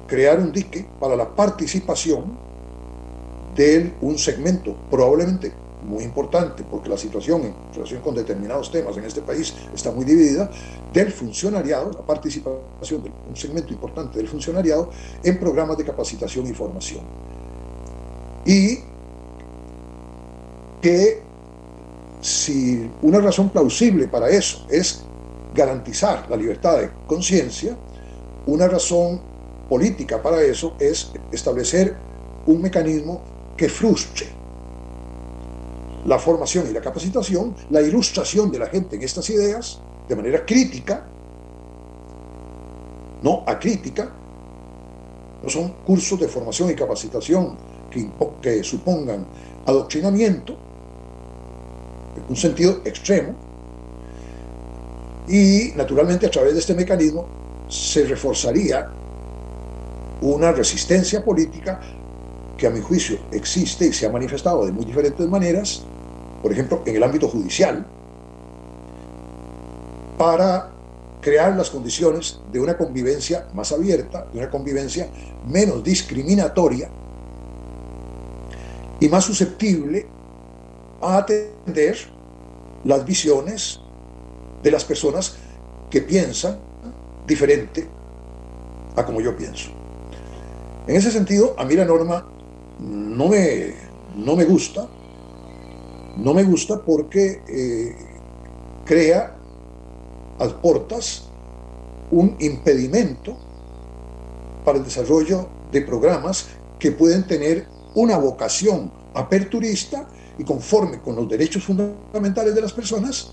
crear un dique para la participación de un segmento probablemente muy importante, porque la situación en relación con determinados temas en este país está muy dividida, del funcionariado, la participación de un segmento importante del funcionariado en programas de capacitación y formación y que si una razón plausible para eso es garantizar la libertad de conciencia, una razón política para eso es establecer un mecanismo que frustre la formación y la capacitación, la ilustración de la gente en estas ideas de manera crítica, no acrítica, no son cursos de formación y capacitación que, supongan adoctrinamiento, en un sentido extremo, y naturalmente a través de este mecanismo se reforzaría una resistencia política que a mi juicio existe y se ha manifestado de muy diferentes maneras, por ejemplo, en el ámbito judicial, para crear las condiciones de una convivencia más abierta, de una convivencia menos discriminatoria y más susceptible a atender las visiones de las personas que piensan diferente a como yo pienso. En ese sentido, a mí la norma no me, no me gusta, no me gusta porque eh, crea a portas un impedimento para el desarrollo de programas que pueden tener una vocación aperturista y conforme con los derechos fundamentales de las personas,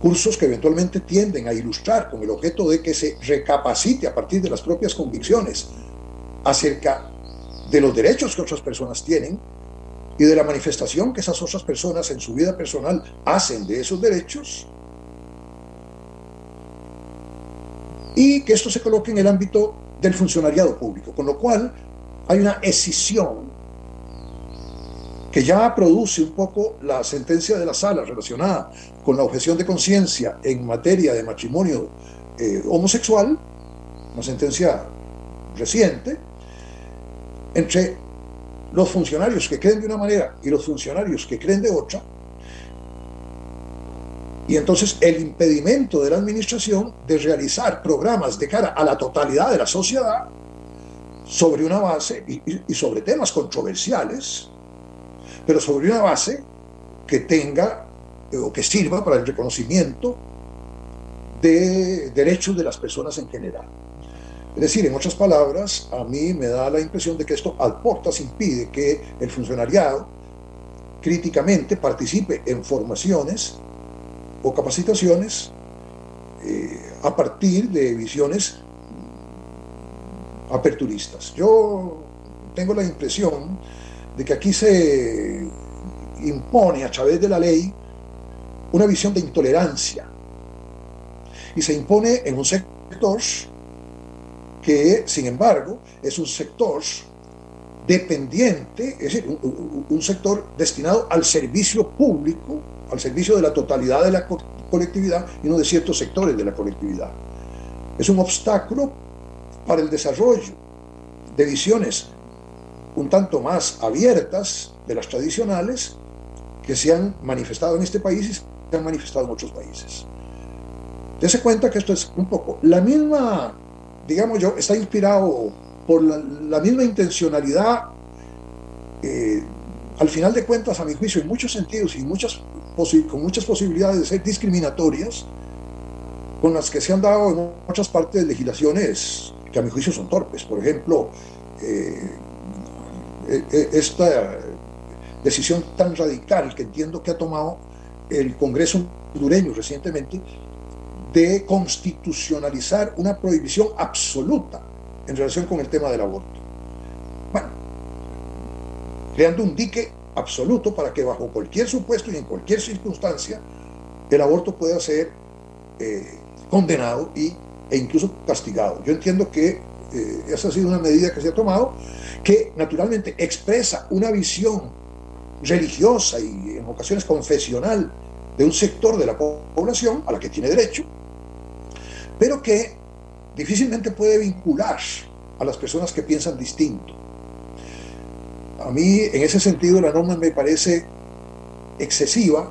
cursos que eventualmente tienden a ilustrar con el objeto de que se recapacite a partir de las propias convicciones acerca de los derechos que otras personas tienen y de la manifestación que esas otras personas en su vida personal hacen de esos derechos, y que esto se coloque en el ámbito del funcionariado público, con lo cual hay una escisión que ya produce un poco la sentencia de la sala relacionada con la objeción de conciencia en materia de matrimonio eh, homosexual, una sentencia reciente, entre los funcionarios que creen de una manera y los funcionarios que creen de otra, y entonces el impedimento de la administración de realizar programas de cara a la totalidad de la sociedad sobre una base y, sobre temas controversiales, pero sobre una base que tenga eh, o que sirva para el reconocimiento de derechos de las personas en general. Es decir, en otras palabras, a mí me da la impresión de que esto al portas impide que el funcionariado críticamente participe en formaciones o capacitaciones eh, a partir de visiones aperturistas. Yo tengo la impresión de que aquí se impone a través de la ley una visión de intolerancia y se impone en un sector que, sin embargo, es un sector dependiente, es decir, un, sector destinado al servicio público, al servicio de la totalidad de la colectividad y no de ciertos sectores de la colectividad. Es un obstáculo para el desarrollo de visiones un tanto más abiertas de las tradicionales que se han manifestado en este país y se han manifestado en otros países. Dese cuenta que esto es un poco la misma digamos yo, está inspirado por la, misma intencionalidad, eh, al final de cuentas, a mi juicio, en muchos sentidos y muchas con muchas posibilidades de ser discriminatorias, con las que se han dado en muchas partes de legislaciones que a mi juicio son torpes. Por ejemplo, eh, esta decisión tan radical que entiendo que ha tomado el Congreso hondureño recientemente de constitucionalizar una prohibición absoluta en relación con el tema del aborto. Bueno, creando un dique absoluto para que bajo cualquier supuesto y en cualquier circunstancia el aborto pueda ser eh, condenado y, e incluso castigado. Yo entiendo que eh, esa ha sido una medida que se ha tomado que naturalmente expresa una visión religiosa y en ocasiones confesional de un sector de la población a la que tiene derecho, pero que difícilmente puede vincular a las personas que piensan distinto. A mí, en ese sentido, la norma me parece excesiva,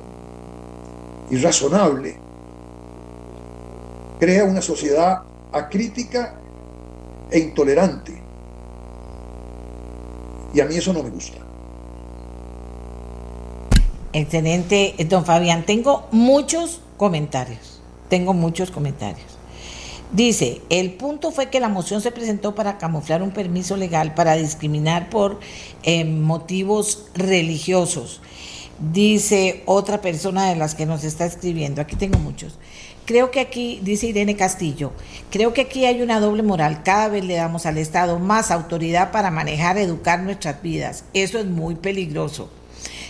irrazonable, crea una sociedad acrítica e intolerante. Y a mí eso no me gusta. Excelente, don Fabián. Tengo muchos comentarios. Tengo muchos comentarios. Dice, el punto fue que la moción se presentó para camuflar un permiso legal para discriminar por eh, motivos religiosos. Dice otra persona de las que nos está escribiendo, aquí tengo muchos. Creo que aquí, dice Irene Castillo, creo que aquí hay una doble moral. Cada vez le damos al Estado más autoridad para manejar, educar nuestras vidas. Eso es muy peligroso.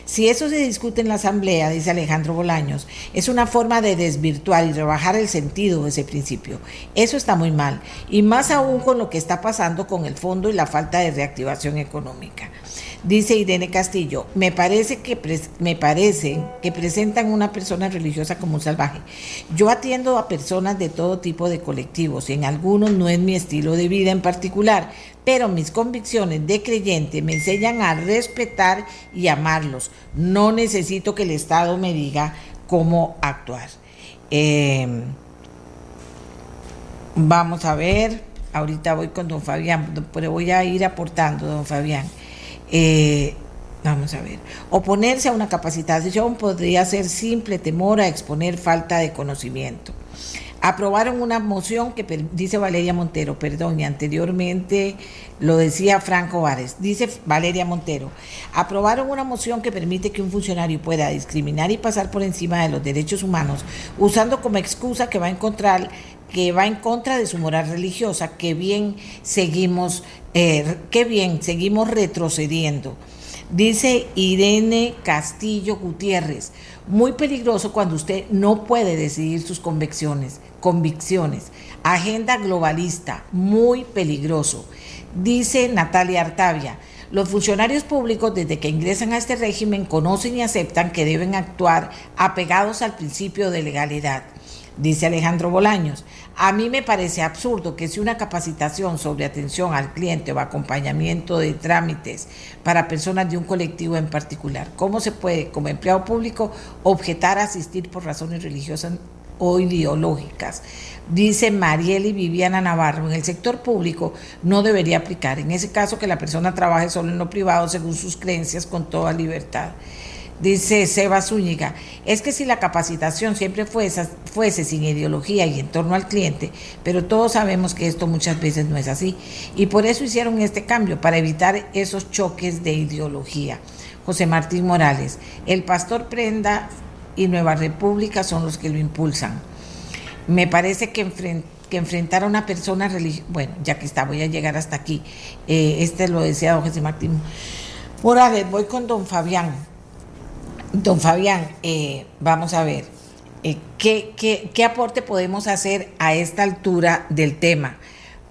Si eso se discute en la Asamblea, dice Alejandro Bolaños, es una forma de desvirtuar y rebajar el sentido de ese principio. Eso está muy mal, y más aún con lo que está pasando con el fondo y la falta de reactivación económica. Dice Irene Castillo, me parece que me parece que presentan una persona religiosa como un salvaje. Yo atiendo a personas de todo tipo de colectivos y en algunos no es mi estilo de vida en particular, pero mis convicciones de creyente me enseñan a respetar y amarlos. No necesito que el Estado me diga cómo actuar. Em, vamos a ver, ahorita voy con don Fabián, pero voy a ir aportando, don Fabián. Eh, vamos a ver, oponerse a una capacitación podría ser simple temor a exponer falta de conocimiento. Aprobaron una moción que dice Valeria Montero, perdón, y anteriormente lo decía Franco Vares, dice Valeria Montero, aprobaron una moción que permite que un funcionario pueda discriminar y pasar por encima de los derechos humanos usando como excusa que va a encontrar que va en contra de su moral religiosa, que bien seguimos, eh, que bien seguimos retrocediendo. Dice Irene Castillo Gutiérrez, muy peligroso cuando usted no puede decidir sus convicciones, convicciones. Agenda globalista, muy peligroso. Dice Natalia Artavia, los funcionarios públicos desde que ingresan a este régimen conocen y aceptan que deben actuar apegados al principio de legalidad. Dice Alejandro Bolaños, a mí me parece absurdo que si una capacitación sobre atención al cliente o acompañamiento de trámites para personas de un colectivo en particular, ¿cómo se puede como empleado público objetar asistir por razones religiosas o ideológicas? Dice Marieli Viviana Navarro, en el sector público no debería aplicar. En ese caso que la persona trabaje solo en lo privado según sus creencias con toda libertad. Dice Seba Zúñiga, es que si la capacitación siempre fuese, fuese, sin ideología y en torno al cliente, pero todos sabemos que esto muchas veces no es así. Y por eso hicieron este cambio, para evitar esos choques de ideología. José Martín Morales, el pastor Prenda y Nueva República son los que lo impulsan. Me parece que, enfrentar a una persona religiosa, bueno, ya que está, voy a llegar hasta aquí. Eh, este lo decía don José Martín Morales, voy con don Fabián. Don Fabián, eh, vamos a ver, eh, ¿qué, qué, aporte podemos hacer a esta altura del tema?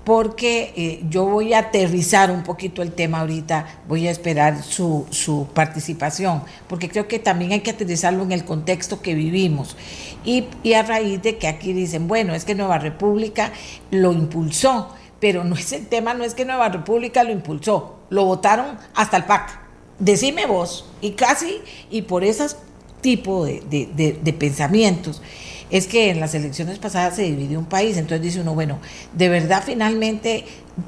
Porque eh, yo voy a aterrizar un poquito el tema ahorita, voy a esperar su, su, participación, porque creo que también hay que aterrizarlo en el contexto que vivimos. Y, y a raíz de que aquí dicen, bueno, es que Nueva República lo impulsó, pero no es el tema, no es que Nueva República lo impulsó, lo votaron hasta el PAC decime vos, y casi, y por esos tipo de, pensamientos, es que en las elecciones pasadas se dividió un país, entonces dice uno, bueno, de verdad finalmente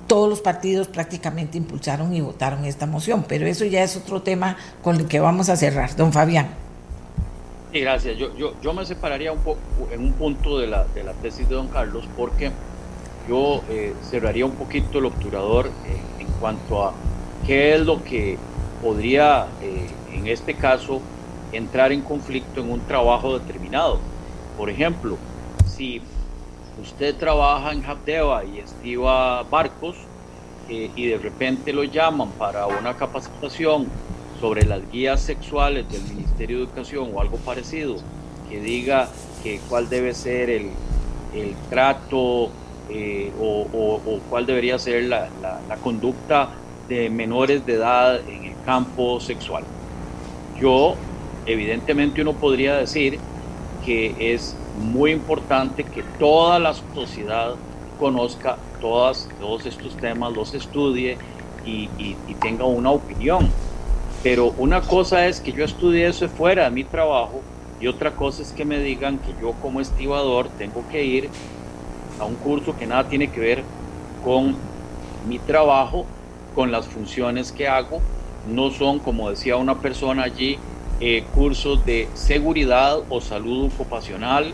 todos los partidos prácticamente impulsaron y votaron esta moción, pero eso ya es otro tema con el que vamos a cerrar. Don Fabián. Sí, gracias. Yo, yo, yo me separaría un poco en un punto de la, de la tesis de don Carlos porque yo eh, cerraría un poquito el obturador en cuanto a qué es lo que podría, eh, en este caso, entrar en conflicto en un trabajo determinado. Por ejemplo, si usted trabaja en Habdeba y estiva barcos eh, y de repente lo llaman para una capacitación sobre las guías sexuales del Ministerio de Educación o algo parecido, que diga que cuál debe ser el, el trato eh, o, cuál debería ser la, la, la conducta de menores de edad en el campo sexual. Yo, evidentemente uno podría decir que es muy importante que toda la sociedad conozca todos estos temas, los estudie y, tenga una opinión. Pero una cosa es que yo estudie eso fuera de mi trabajo y otra cosa es que me digan que yo como estibador tengo que ir a un curso que nada tiene que ver con mi trabajo con las funciones que hago. No son, como decía una persona allí, eh, cursos de seguridad o salud ocupacional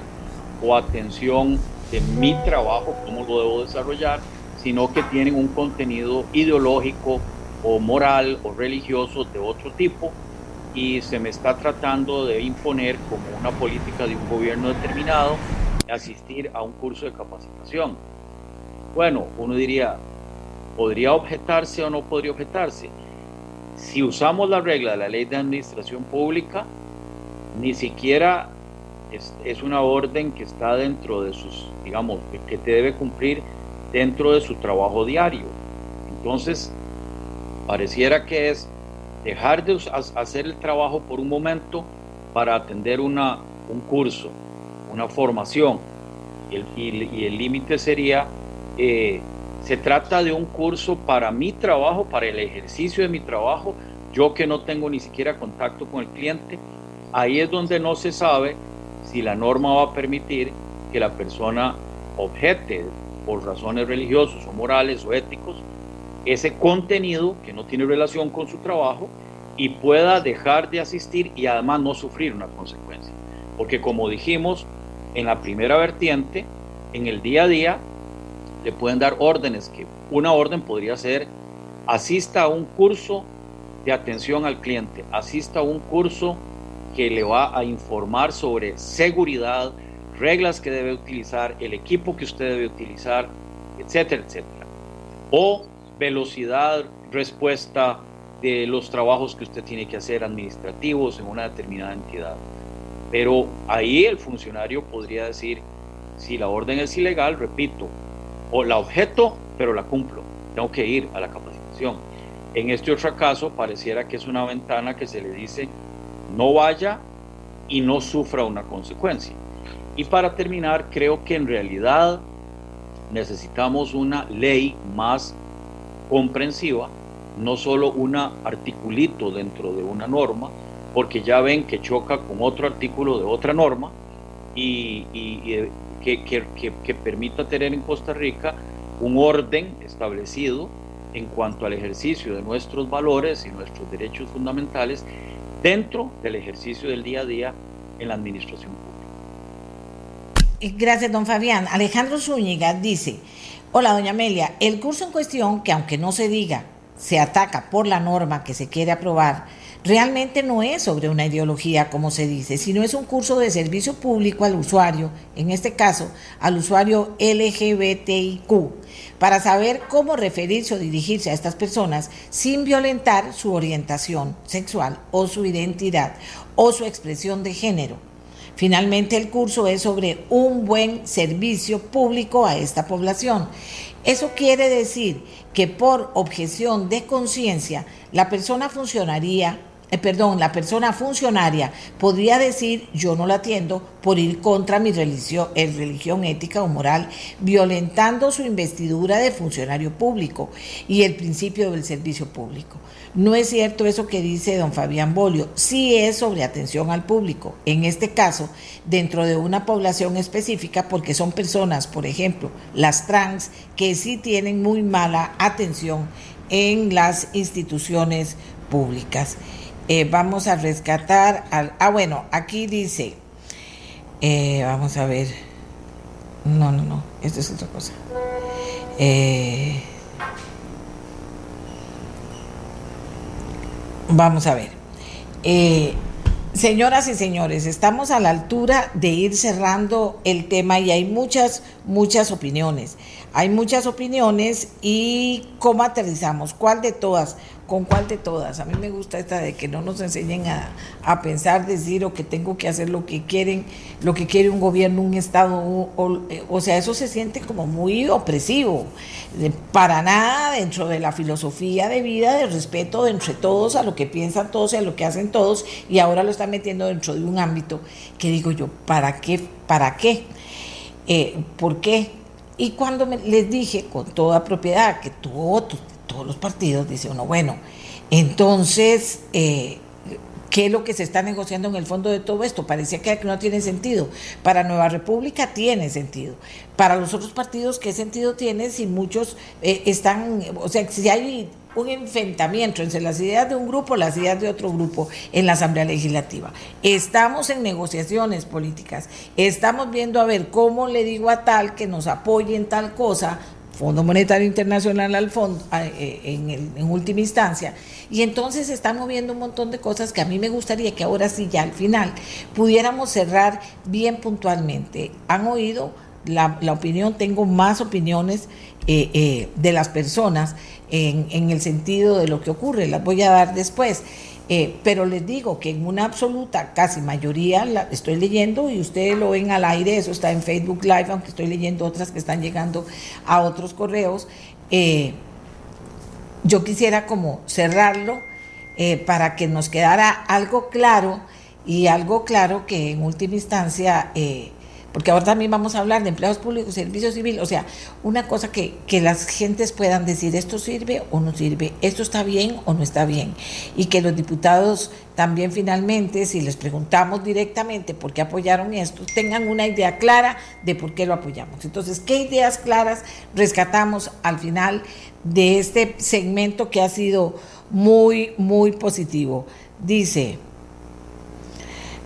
o atención de mi trabajo, cómo lo debo desarrollar, sino que tienen un contenido ideológico o moral o religioso de otro tipo y se me está tratando de imponer como una política de un gobierno determinado asistir a un curso de capacitación. Bueno, uno diría, ¿Podría objetarse o no podría objetarse? si usamos la regla de la ley de administración pública, ni siquiera es, una orden que está dentro de sus, digamos, que te debe cumplir dentro de su trabajo diario. Entonces, pareciera que es dejar de hacer el trabajo por un momento para atender una, un curso, una formación. Y el límite sería, eh, se trata de un curso para mi trabajo, para el ejercicio de mi trabajo, yo que no tengo ni siquiera contacto con el cliente, ahí es donde no se sabe si la norma va a permitir que la persona objete por razones religiosas o morales o éticos ese contenido que no tiene relación con su trabajo y pueda dejar de asistir y además no sufrir una consecuencia. Porque como dijimos en la primera vertiente, en el día a día le pueden dar órdenes, que una orden podría ser asista a un curso de atención al cliente, asista a un curso que le va a informar sobre seguridad, reglas que debe utilizar, el equipo que usted debe utilizar, etcétera, etcétera. O velocidad, respuesta de los trabajos que usted tiene que hacer administrativos en una determinada entidad. Pero ahí el funcionario podría decir, si la orden es ilegal, repito, o la objeto, pero la cumplo, tengo que ir a la capacitación. En este otro caso, pareciera que es una ventana que se le dice, no vaya y no sufra una consecuencia. Y para terminar, creo que en realidad necesitamos una ley más comprensiva, no solo un articulito dentro de una norma, porque ya ven que choca con otro artículo de otra norma y, que, que permita tener en Costa Rica un orden establecido en cuanto al ejercicio de nuestros valores y nuestros derechos fundamentales dentro del ejercicio del día a día en la administración pública. Gracias, don Fabián. Alejandro Zúñiga dice, hola, doña Amelia, el curso en cuestión, que aunque no se diga, se ataca por la norma que se quiere aprobar, realmente no es sobre una ideología, como se dice, sino es un curso de servicio público al usuario, en este caso al usuario LGBTIQ, para saber cómo referirse o dirigirse a estas personas sin violentar su orientación sexual o su identidad o su expresión de género. Finalmente, el curso es sobre un buen servicio público a esta población. Eso quiere decir que por objeción de conciencia, la persona funcionaría eh, perdón, la persona funcionaria podría decir yo no la atiendo por ir contra mi religión, eh, religión ética o moral, violentando su investidura de funcionario público y el principio del servicio público. No es cierto eso que dice don Fabián Bolio, sí es sobre atención al público, en este caso dentro de una población específica porque son personas, por ejemplo, las trans, que sí tienen muy mala atención en las instituciones públicas. Eh, vamos a rescatar al... Ah, bueno, aquí dice, eh, vamos a ver, no, no, no, esto es otra cosa. Eh, vamos a ver. señoras y señores, estamos a la altura de ir cerrando el tema y hay muchas, muchas opiniones. Hay muchas opiniones y cómo aterrizamos, cuál de todas con cuál de todas. A mí me gusta esta de que no nos enseñen a, pensar, decir o que tengo que hacer lo que quieren, lo que quiere un gobierno, un Estado, o, sea, eso se siente como muy opresivo. Para nada dentro de la filosofía de vida, de respeto entre todos, a lo que piensan todos y a lo que hacen todos, y ahora lo están metiendo dentro de un ámbito que digo yo, ¿para qué? ¿Para qué? Eh, ¿Por qué? Y cuando les dije con toda propiedad que tú, todos los partidos, dice uno, bueno, entonces, eh, ¿qué es lo que se está negociando en el fondo de todo esto? Parecía que no tiene sentido. Para Nueva República tiene sentido. Para los otros partidos, ¿qué sentido tiene si muchos eh, están, o sea, si hay un enfrentamiento entre las ideas de un grupo, las ideas de otro grupo en la Asamblea Legislativa. Estamos en negociaciones políticas, estamos viendo a ver cómo le digo a tal que nos apoye en tal cosa Fondo Monetario Internacional al fondo, eh, en, en, última instancia. Y entonces están moviendo un montón de cosas que a mí me gustaría que ahora sí, ya al final, pudiéramos cerrar bien puntualmente. Han oído la, opinión, tengo más opiniones eh, eh, de las personas en, en, el sentido de lo que ocurre, las voy a dar después. Eh, pero les digo que en una absoluta casi mayoría la estoy leyendo y ustedes lo ven al aire, eso está en Facebook Live, aunque estoy leyendo otras que están llegando a otros correos. yo quisiera como cerrarlo para que nos quedara algo claro y algo claro que en última instancia, eh, porque ahora también vamos a hablar de empleados públicos, servicio civil, o sea, una cosa que, que las gentes puedan decir, esto sirve o no sirve, esto está bien o no está bien, y que los diputados también finalmente, si les preguntamos directamente por qué apoyaron esto, tengan una idea clara de por qué lo apoyamos. Entonces, ¿qué ideas claras rescatamos al final de este segmento que ha sido muy, muy positivo? Dice...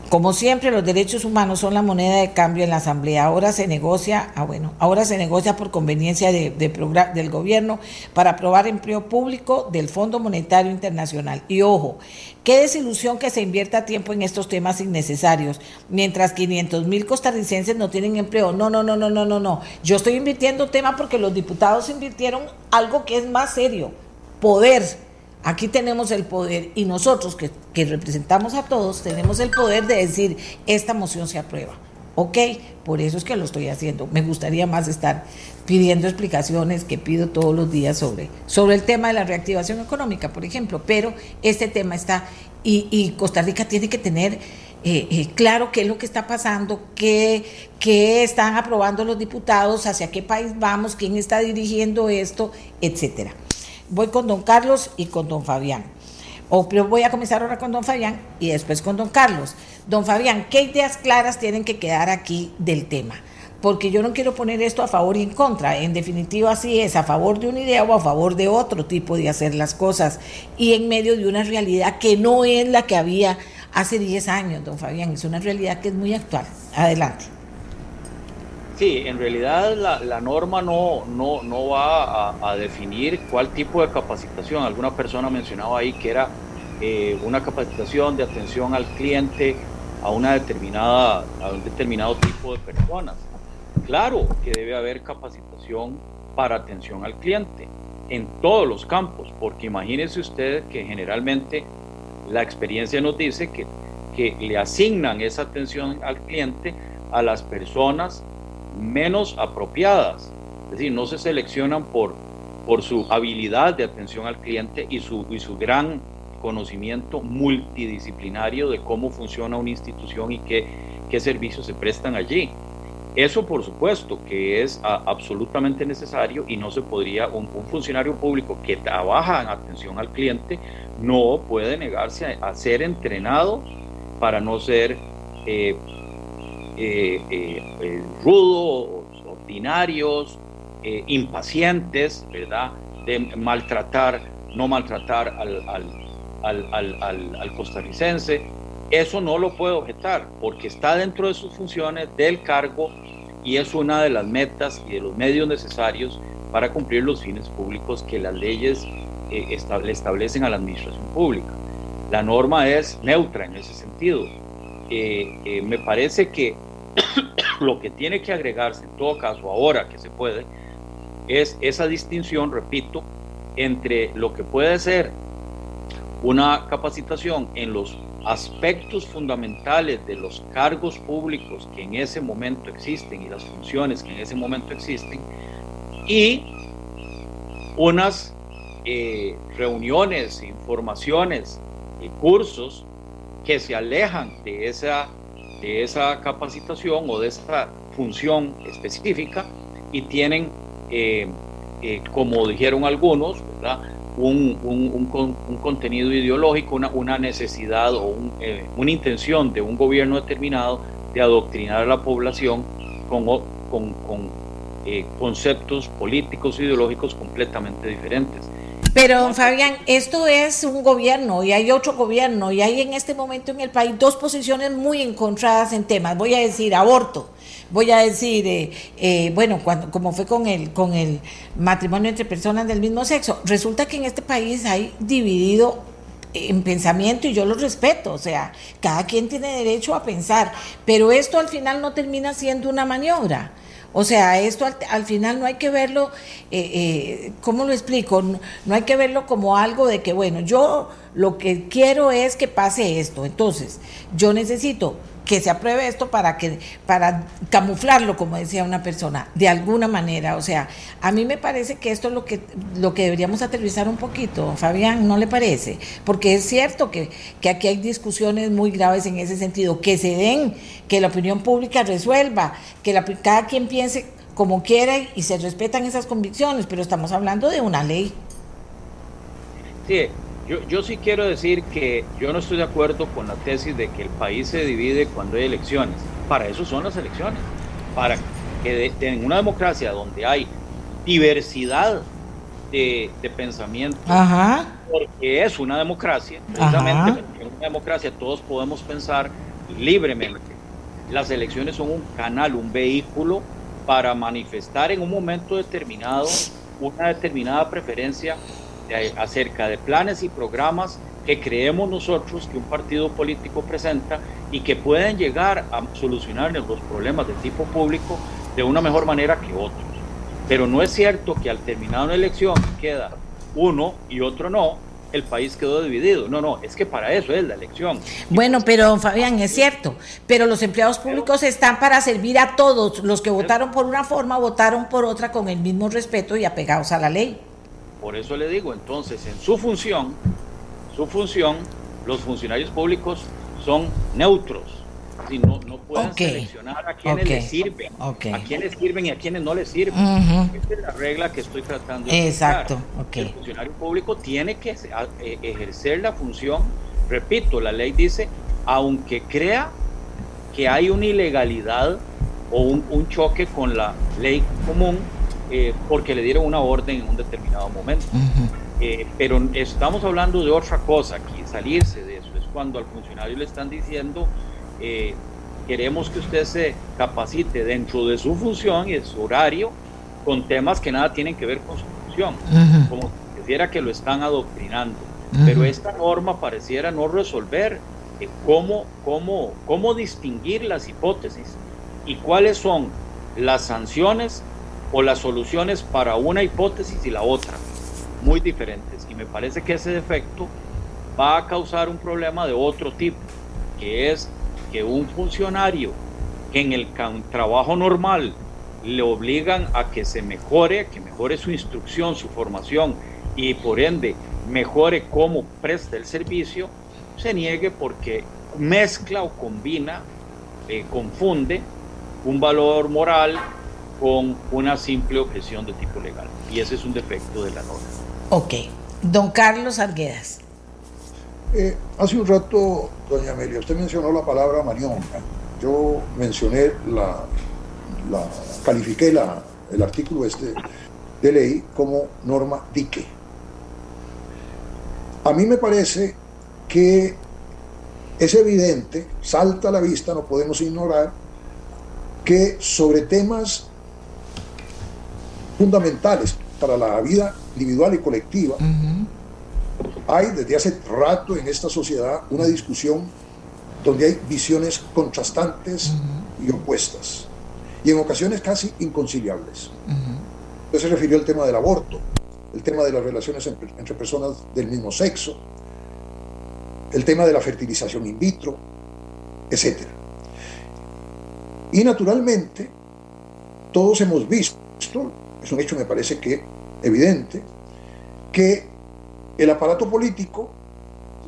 Como siempre, los derechos humanos son la moneda de cambio en la Asamblea. Ahora se negocia, ah, bueno, ahora se negocia por conveniencia de, del gobierno para aprobar empleo público del Fondo Monetario Internacional. Y ojo, qué desilusión que se invierta tiempo en estos temas innecesarios, mientras 500 mil costarricenses no tienen empleo. No, no, no, no, no, no, no. Yo estoy invirtiendo tema porque los diputados invirtieron algo que es más serio, poder Aquí tenemos el poder y nosotros que, representamos a todos tenemos el poder de decir esta moción se aprueba. Ok, por eso es que lo estoy haciendo. Me gustaría más estar pidiendo explicaciones que pido todos los días sobre, sobre el tema de la reactivación económica, por ejemplo, pero este tema está y, Costa Rica tiene que tener eh, eh, claro qué es lo que está pasando, qué, qué están aprobando los diputados, hacia qué país vamos, quién está dirigiendo esto, etcétera voy con don Carlos y con don Fabián. O pero voy a comenzar ahora con don Fabián y después con don Carlos. Don Fabián, ¿qué ideas claras tienen que quedar aquí del tema? Porque yo no quiero poner esto a favor y en contra. En definitiva, así es, a favor de una idea o a favor de otro tipo de hacer las cosas. Y en medio de una realidad que no es la que había hace 10 años, don Fabián. Es una realidad que es muy actual. Adelante. Sí, en realidad la, norma no, no, no va a, definir cuál tipo de capacitación. Alguna persona mencionaba ahí que era eh, una capacitación de atención al cliente a una determinada, a un determinado tipo de personas. Claro que debe haber capacitación para atención al cliente en todos los campos, porque imagínese usted que generalmente la experiencia nos dice que, que le asignan esa atención al cliente a las personas menos apropiadas. Es decir, no se seleccionan por, por su habilidad de atención al cliente y su, y su gran conocimiento multidisciplinario de cómo funciona una institución y qué, qué servicios se prestan allí. Eso por supuesto que es absolutamente necesario y no se podría, un, funcionario público que trabaja en atención al cliente no puede negarse a, ser entrenado para no ser eh, eh, eh, eh, rudos, ordinarios, impacientes, ¿verdad? De maltratar, no maltratar al, al, costarricense. Eso no lo puede objetar porque está dentro de sus funciones del cargo y es una de las metas y de los medios necesarios para cumplir los fines públicos que las leyes eh, establecen a la administración pública. La norma es neutra en ese sentido. me parece que lo que tiene que agregarse en todo caso ahora que se puede es esa distinción, repito, entre lo que puede ser una capacitación en los aspectos fundamentales de los cargos públicos que en ese momento existen y las funciones que en ese momento existen y unas eh, reuniones, informaciones y cursos que se alejan de esa de esa capacitación o de esa función específica y tienen, eh, eh, como dijeron algunos, Un, un, contenido ideológico, una, una necesidad o eh, una intención de un gobierno determinado de adoctrinar a la población con, con, con conceptos políticos ideológicos completamente diferentes. Pero, Fabián, esto es un gobierno y hay otro gobierno y hay en este momento en el país dos posiciones muy encontradas en temas. Voy a decir aborto, voy a decir, eh, eh, bueno, cuando, como fue con el, con el matrimonio entre personas del mismo sexo. Resulta que en este país hay dividido en pensamiento y yo lo respeto, o sea, cada quien tiene derecho a pensar, pero esto al final no termina siendo una maniobra. O sea, esto al, final no hay que verlo, eh, eh, ¿cómo lo explico? No, no, hay que verlo como algo de que, bueno, yo lo que quiero es que pase esto. Entonces, yo necesito que se apruebe esto para que para camuflarlo como decía una persona de alguna manera. O sea a mí me parece que esto es lo que lo que deberíamos aterrizar un poquito Fabián no le parece porque es cierto que, que aquí hay discusiones muy graves en ese sentido que se den que la opinión pública resuelva que la, cada quien piense como quiera y se respetan esas convicciones pero estamos hablando de una ley. Sí yo, yo sí quiero decir que yo no estoy de acuerdo con la tesis de que el país se divide cuando hay elecciones. Para eso son las elecciones. Para que en una democracia donde hay diversidad de, de pensamiento, porque es una democracia, precisamente en una democracia todos podemos pensar libremente. Las elecciones son un canal, un vehículo para manifestar en un momento determinado una determinada preferencia acerca de planes y programas que creemos nosotros que un partido político presenta y que pueden llegar a solucionar los problemas de tipo público de una mejor manera que otros. Pero no es cierto que al terminar una elección queda uno y otro no, el país quedó dividido. No, no, es que para eso es la elección. Bueno, pero Fabián, es cierto, pero los empleados públicos están para servir a todos. Los que votaron por una forma, votaron por otra con el mismo respeto y apegados a la ley. Por eso le digo, entonces, en su función, su función, los funcionarios públicos son neutros. Si no, no pueden seleccionar a quienes les sirven, a quienes sirven y a quienes no les sirven. Esa es la regla que estoy tratando de Exacto. El funcionario público tiene que eh, ejercer la función, repito, la ley dice, aunque crea que hay una ilegalidad o un choque con la ley común, eh, porque le dieron una orden en un determinado momento. Eh, pero estamos hablando de otra cosa aquí, salirse de eso. Es cuando al funcionario le están diciendo, eh, queremos que usted se capacite dentro de su función y de su horario con temas que nada tienen que ver con su función, como si quisiera que lo están adoctrinando. Pero esta norma pareciera no resolver cómo, cómo, cómo distinguir las hipótesis y cuáles son las sanciones o las soluciones para una hipótesis y la otra, muy diferentes. Y me parece que ese defecto va a causar un problema de otro tipo, que es que un funcionario que en el trabajo normal le obligan a que se mejore, que mejore su instrucción, su formación y por ende mejore cómo presta el servicio, se niegue porque mezcla o combina, eh, confunde un valor moral con una simple objeción de tipo legal. Y ese es un defecto de la norma. Ok. Don Carlos Arguedas. Eh, hace un rato, doña Amelia, usted mencionó la palabra maniobra. Yo mencioné la, la califiqué la, el artículo este de ley como norma dique. A mí me parece que es evidente, salta a la vista, no podemos ignorar, que sobre temas fundamentales para la vida individual y colectiva, hay desde hace rato en esta sociedad una discusión donde hay visiones contrastantes y opuestas, y en ocasiones casi inconciliables. Usted se refirió al tema del aborto, el tema de las relaciones entre personas del mismo sexo, el tema de la fertilización in vitro, etc. Y naturalmente, todos hemos visto es un hecho, me parece que evidente, que el aparato político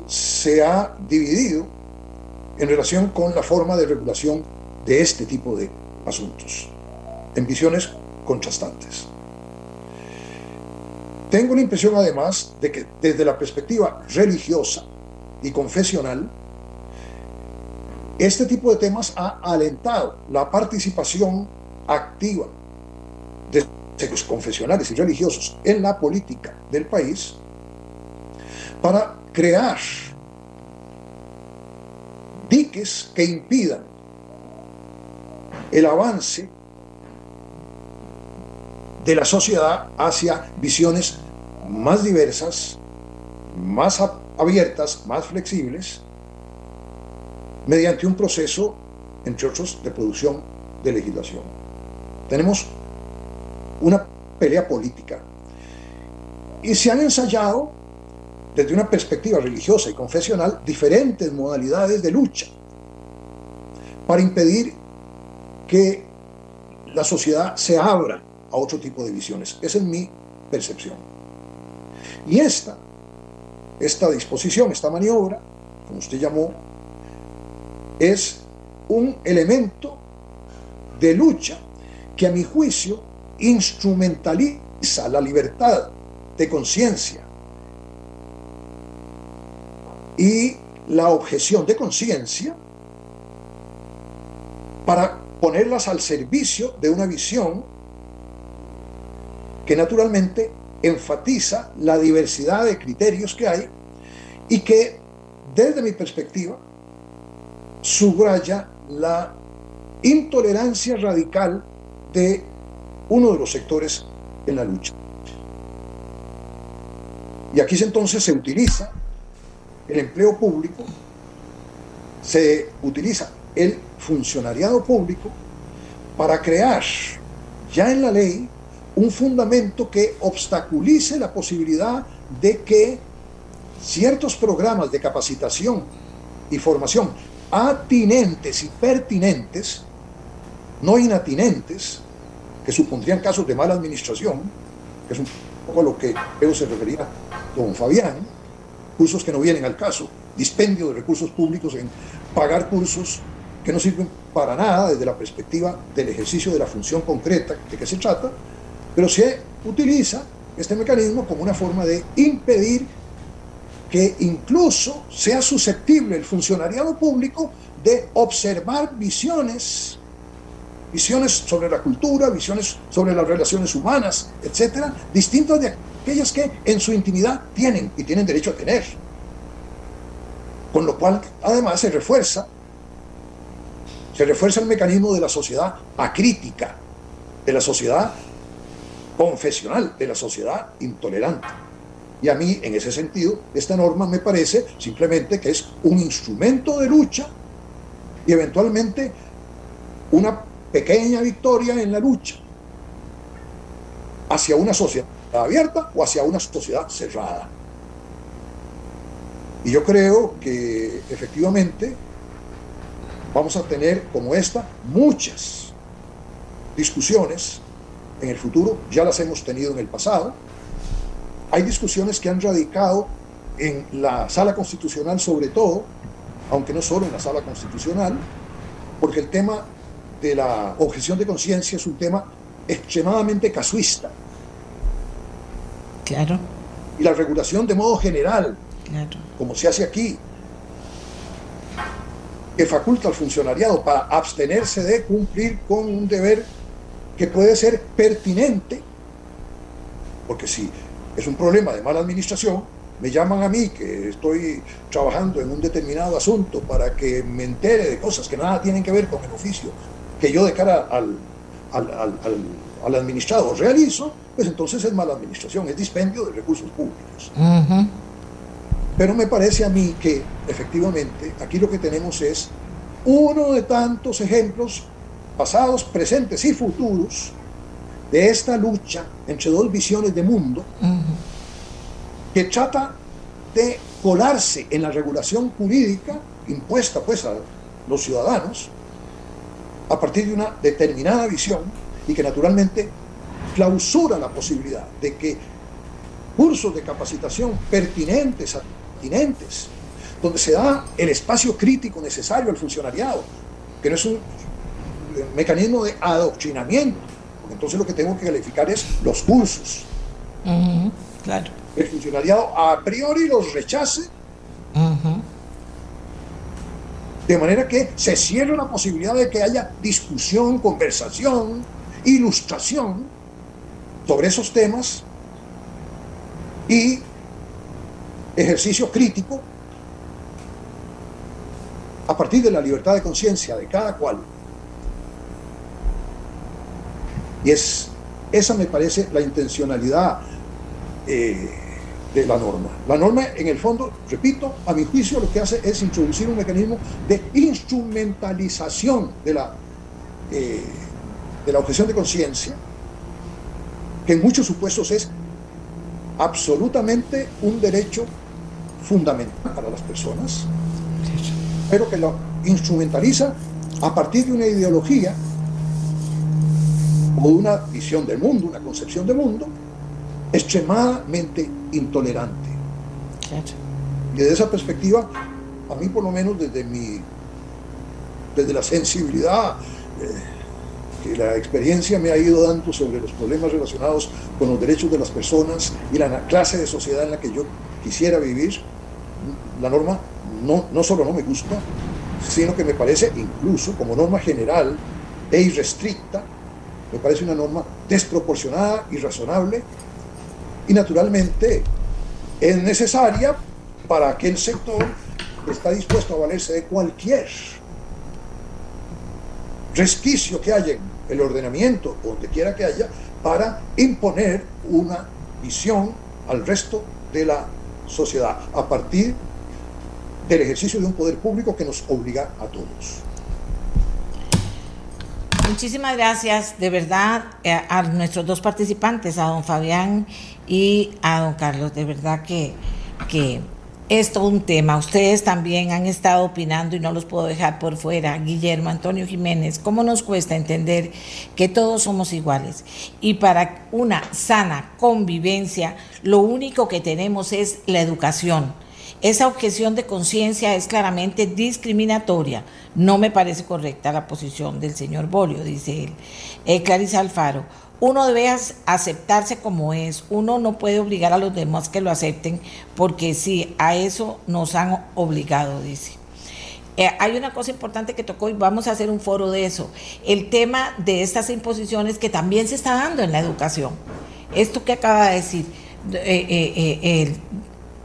se ha dividido en relación con la forma de regulación de este tipo de asuntos, en visiones contrastantes. Tengo la impresión además de que desde la perspectiva religiosa y confesional, este tipo de temas ha alentado la participación activa confesionales y religiosos en la política del país para crear diques que impidan el avance de la sociedad hacia visiones más diversas, más abiertas, más flexibles, mediante un proceso, entre otros, de producción de legislación. tenemos una pelea política. Y se han ensayado desde una perspectiva religiosa y confesional diferentes modalidades de lucha para impedir que la sociedad se abra a otro tipo de visiones. Esa es mi percepción. Y esta, esta disposición, esta maniobra, como usted llamó, es un elemento de lucha que a mi juicio instrumentaliza la libertad de conciencia y la objeción de conciencia para ponerlas al servicio de una visión que naturalmente enfatiza la diversidad de criterios que hay y que desde mi perspectiva subraya la intolerancia radical de uno de los sectores en la lucha. Y aquí entonces se utiliza el empleo público, se utiliza el funcionariado público para crear ya en la ley un fundamento que obstaculice la posibilidad de que ciertos programas de capacitación y formación atinentes y pertinentes, no inatinentes, que supondrían casos de mala administración, que es un poco a lo que Pedro se refería don Fabián, cursos que no vienen al caso, dispendio de recursos públicos en pagar cursos que no sirven para nada desde la perspectiva del ejercicio de la función concreta de que se trata, pero se utiliza este mecanismo como una forma de impedir que incluso sea susceptible el funcionariado público de observar visiones, visiones sobre la cultura, visiones sobre las relaciones humanas, etcétera, distintas de aquellas que en su intimidad tienen y tienen derecho a tener. Con lo cual, además, se refuerza, se refuerza el mecanismo de la sociedad acrítica, de la sociedad confesional, de la sociedad intolerante. Y a mí, en ese sentido, esta norma me parece simplemente que es un instrumento de lucha y eventualmente una pequeña victoria en la lucha hacia una sociedad abierta o hacia una sociedad cerrada. Y yo creo que efectivamente vamos a tener como esta muchas discusiones en el futuro, ya las hemos tenido en el pasado, hay discusiones que han radicado en la sala constitucional sobre todo, aunque no solo en la sala constitucional, porque el tema de la objeción de conciencia es un tema extremadamente casuista. Claro. Y la regulación de modo general, como se hace aquí, que faculta al funcionariado para abstenerse de cumplir con un deber que puede ser pertinente, porque si es un problema de mala administración, me llaman a mí que estoy trabajando en un determinado asunto para que me entere de cosas que nada tienen que ver con el oficio que yo de cara al, al, administrado realizo, pues entonces es mala administración, es dispendio de recursos públicos. Pero me parece a mí que efectivamente aquí lo que tenemos es uno de tantos ejemplos pasados, presentes y futuros de esta lucha entre dos visiones de mundo que trata de colarse en la regulación jurídica impuesta pues a los ciudadanos a partir de una determinada visión y que naturalmente clausura la posibilidad de que cursos de capacitación pertinentes, atinentes, donde se da el espacio crítico necesario al funcionariado, que no es un mecanismo de adoctrinamiento, entonces lo que tengo que calificar es los cursos. claro. El funcionariado a priori los rechace. De manera que se cierra la posibilidad de que haya discusión, conversación, ilustración sobre esos temas y ejercicio crítico a partir de la libertad de conciencia de cada cual. Y es, esa me parece la intencionalidad eh, de la norma. La norma, en el fondo, repito, a mi juicio lo que hace es introducir un mecanismo de instrumentalización de la, eh, de la objeción de conciencia, que en muchos supuestos es absolutamente un derecho fundamental para las personas, pero que lo instrumentaliza a partir de una ideología o una visión del mundo, una concepción del mundo extremadamente intolerante. Y desde esa perspectiva, a mí por lo menos desde mi desde la sensibilidad eh, que la experiencia me ha ido dando sobre los problemas relacionados con los derechos de las personas y la clase de sociedad en la que yo quisiera vivir, la norma no, no solo no me gusta, sino que me parece incluso como norma general e irrestricta, me parece una norma desproporcionada, irrazonable y naturalmente es necesaria para aquel sector que está dispuesto a valerse de cualquier resquicio que haya en el ordenamiento, donde quiera que haya, para imponer una visión al resto de la sociedad a partir del ejercicio de un poder público que nos obliga a todos. Muchísimas gracias de verdad eh, a nuestros dos participantes, a don Fabián y a don Carlos. De verdad que, que es todo un tema. Ustedes también han estado opinando y no los puedo dejar por fuera. Guillermo Antonio Jiménez, ¿cómo nos cuesta entender que todos somos iguales? Y para una sana convivencia, lo único que tenemos es la educación. Esa objeción de conciencia es claramente discriminatoria. No me parece correcta la posición del señor Bolio, dice él. Eh, Clarisa Alfaro, uno debe aceptarse como es, uno no puede obligar a los demás que lo acepten, porque sí, a eso nos han obligado, dice. Eh, hay una cosa importante que tocó y vamos a hacer un foro de eso, el tema de estas imposiciones que también se está dando en la educación. Esto que acaba de decir eh, eh, el,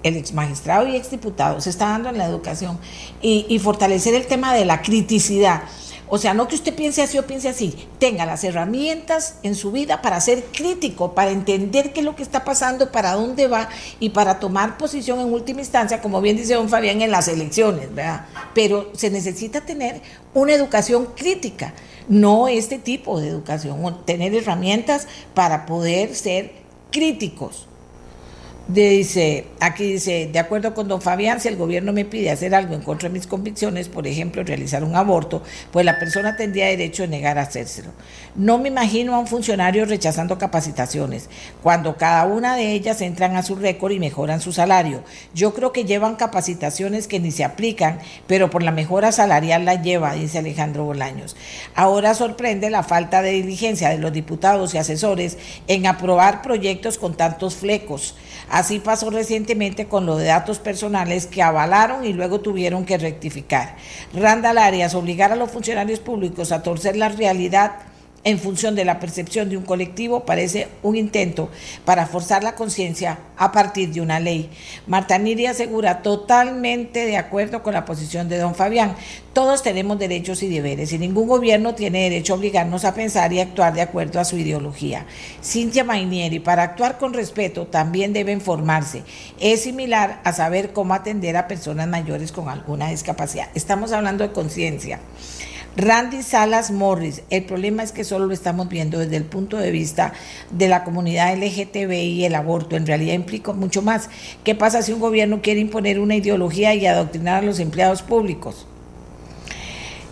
el ex magistrado y ex diputado se está dando en la educación y, y fortalecer el tema de la criticidad o sea, no que usted piense así o piense así, tenga las herramientas en su vida para ser crítico, para entender qué es lo que está pasando, para dónde va y para tomar posición en última instancia, como bien dice don Fabián, en las elecciones, ¿verdad? Pero se necesita tener una educación crítica, no este tipo de educación, tener herramientas para poder ser críticos Dice, aquí dice, de acuerdo con don Fabián, si el gobierno me pide hacer algo en contra de mis convicciones, por ejemplo, realizar un aborto, pues la persona tendría derecho a negar a hacérselo. No me imagino a un funcionario rechazando capacitaciones, cuando cada una de ellas entran a su récord y mejoran su salario. Yo creo que llevan capacitaciones que ni se aplican, pero por la mejora salarial la lleva, dice Alejandro Bolaños. Ahora sorprende la falta de diligencia de los diputados y asesores en aprobar proyectos con tantos flecos. Así pasó recientemente con lo de datos personales que avalaron y luego tuvieron que rectificar. Randall Arias obligar a los funcionarios públicos a torcer la realidad en función de la percepción de un colectivo parece un intento para forzar la conciencia a partir de una ley. Marta Niri asegura totalmente de acuerdo con la posición de don Fabián. Todos tenemos derechos y deberes y ningún gobierno tiene derecho a obligarnos a pensar y actuar de acuerdo a su ideología. Cintia Mainieri, para actuar con respeto también deben formarse. Es similar a saber cómo atender a personas mayores con alguna discapacidad. Estamos hablando de conciencia. Randy Salas Morris, el problema es que solo lo estamos viendo desde el punto de vista de la comunidad LGTB y el aborto. En realidad implica mucho más. ¿Qué pasa si un gobierno quiere imponer una ideología y adoctrinar a los empleados públicos?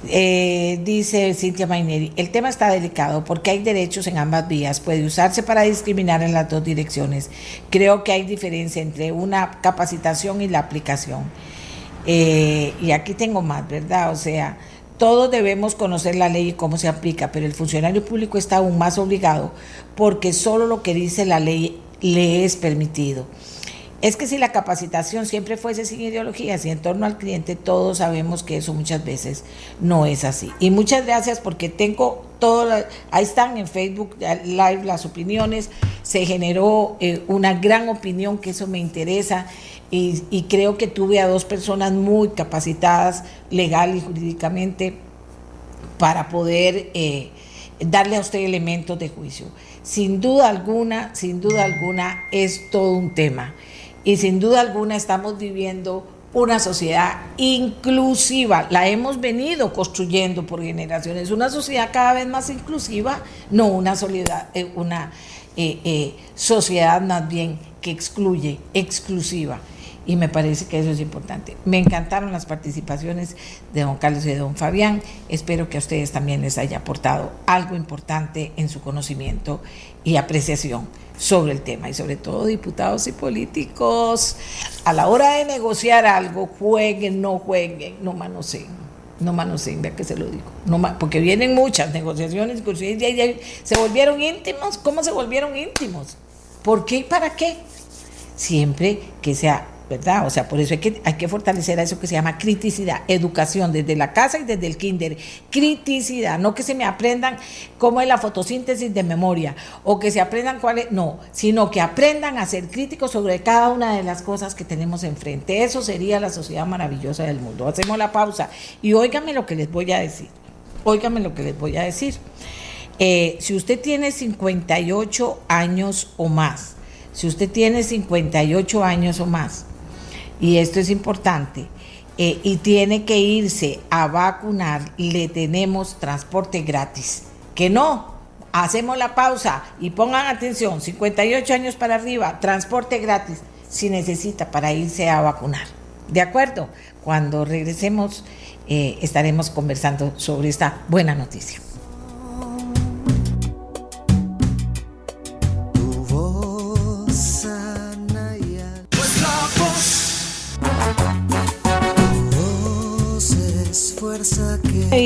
Eh, dice Cintia Maineri, el tema está delicado porque hay derechos en ambas vías, puede usarse para discriminar en las dos direcciones. Creo que hay diferencia entre una capacitación y la aplicación. Eh, y aquí tengo más, ¿verdad? O sea, todos debemos conocer la ley y cómo se aplica, pero el funcionario público está aún más obligado porque solo lo que dice la ley le es permitido. Es que si la capacitación siempre fuese sin ideologías y en torno al cliente, todos sabemos que eso muchas veces no es así. Y muchas gracias porque tengo todo, ahí están en Facebook Live las opiniones, se generó eh, una gran opinión que eso me interesa y, creo que tuve a dos personas muy capacitadas legal y jurídicamente para poder eh, darle a usted elementos de juicio. Sin duda alguna, sin duda alguna, es todo un tema. Y sin duda alguna estamos viviendo una sociedad inclusiva. La hemos venido construyendo por generaciones. Una sociedad cada vez más inclusiva, no una, eh, una eh, sociedad más bien que excluye, exclusiva. Y me parece que eso es importante. Me encantaron las participaciones de don Carlos y de don Fabián. Espero que a ustedes también les haya aportado algo importante en su conocimiento y apreciación sobre el tema. Y sobre todo diputados y políticos a la hora de negociar algo jueguen no jueguen no manoseen no manoseen vea que se lo digo. No porque vienen muchas negociaciones se volvieron íntimos. Cómo se volvieron íntimos por qué y para qué siempre que sea ¿verdad? O sea, por eso hay que, hay que fortalecer a eso que se llama criticidad, educación desde la casa y desde el kinder. Criticidad, no que se me aprendan cómo es la fotosíntesis de memoria o que se aprendan cuál es, no, sino que aprendan a ser críticos sobre cada una de las cosas que tenemos enfrente. Eso sería la sociedad maravillosa del mundo. Hacemos la pausa y óigame lo que les voy a decir. Óigame lo que les voy a decir. Eh, si usted tiene 58 años o más, si usted tiene 58 años o más, y esto es importante, eh, y tiene que irse a vacunar, le tenemos transporte gratis. Que no, hacemos la pausa y pongan atención, 58 años para arriba, transporte gratis, si necesita para irse a vacunar. ¿De acuerdo? Cuando regresemos eh, estaremos conversando sobre esta buena noticia.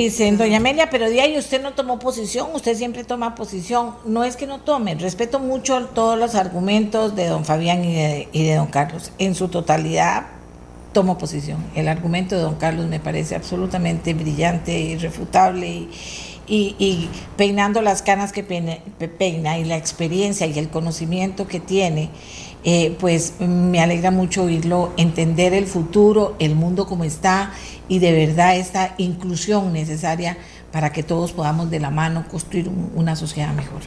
Dicen, doña Amelia, pero de ahí usted no tomó posición, usted siempre toma posición. No es que no tome, respeto mucho todos los argumentos de don Fabián y de, don Carlos. En su totalidad tomo posición. El argumento de don Carlos me parece absolutamente brillante, irrefutable y, y, peinando las canas que peina, y la experiencia y el conocimiento que tiene. Eh, pues me alegra mucho oírlo, entender el futuro, el mundo como está y de verdad esta inclusión necesaria para que todos podamos de la mano construir una sociedad mejor.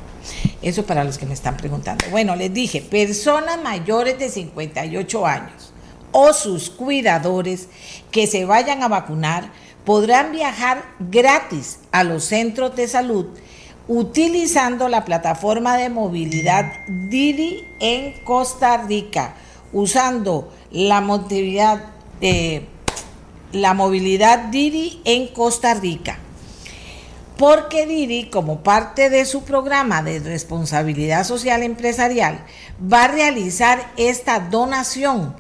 Eso para los que me están preguntando. Bueno, les dije, personas mayores de 58 años o sus cuidadores que se vayan a vacunar podrán viajar gratis a los centros de salud utilizando la plataforma de movilidad Didi en Costa Rica, usando la movilidad la movilidad Didi en Costa Rica. Porque Didi, como parte de su programa de responsabilidad social empresarial, va a realizar esta donación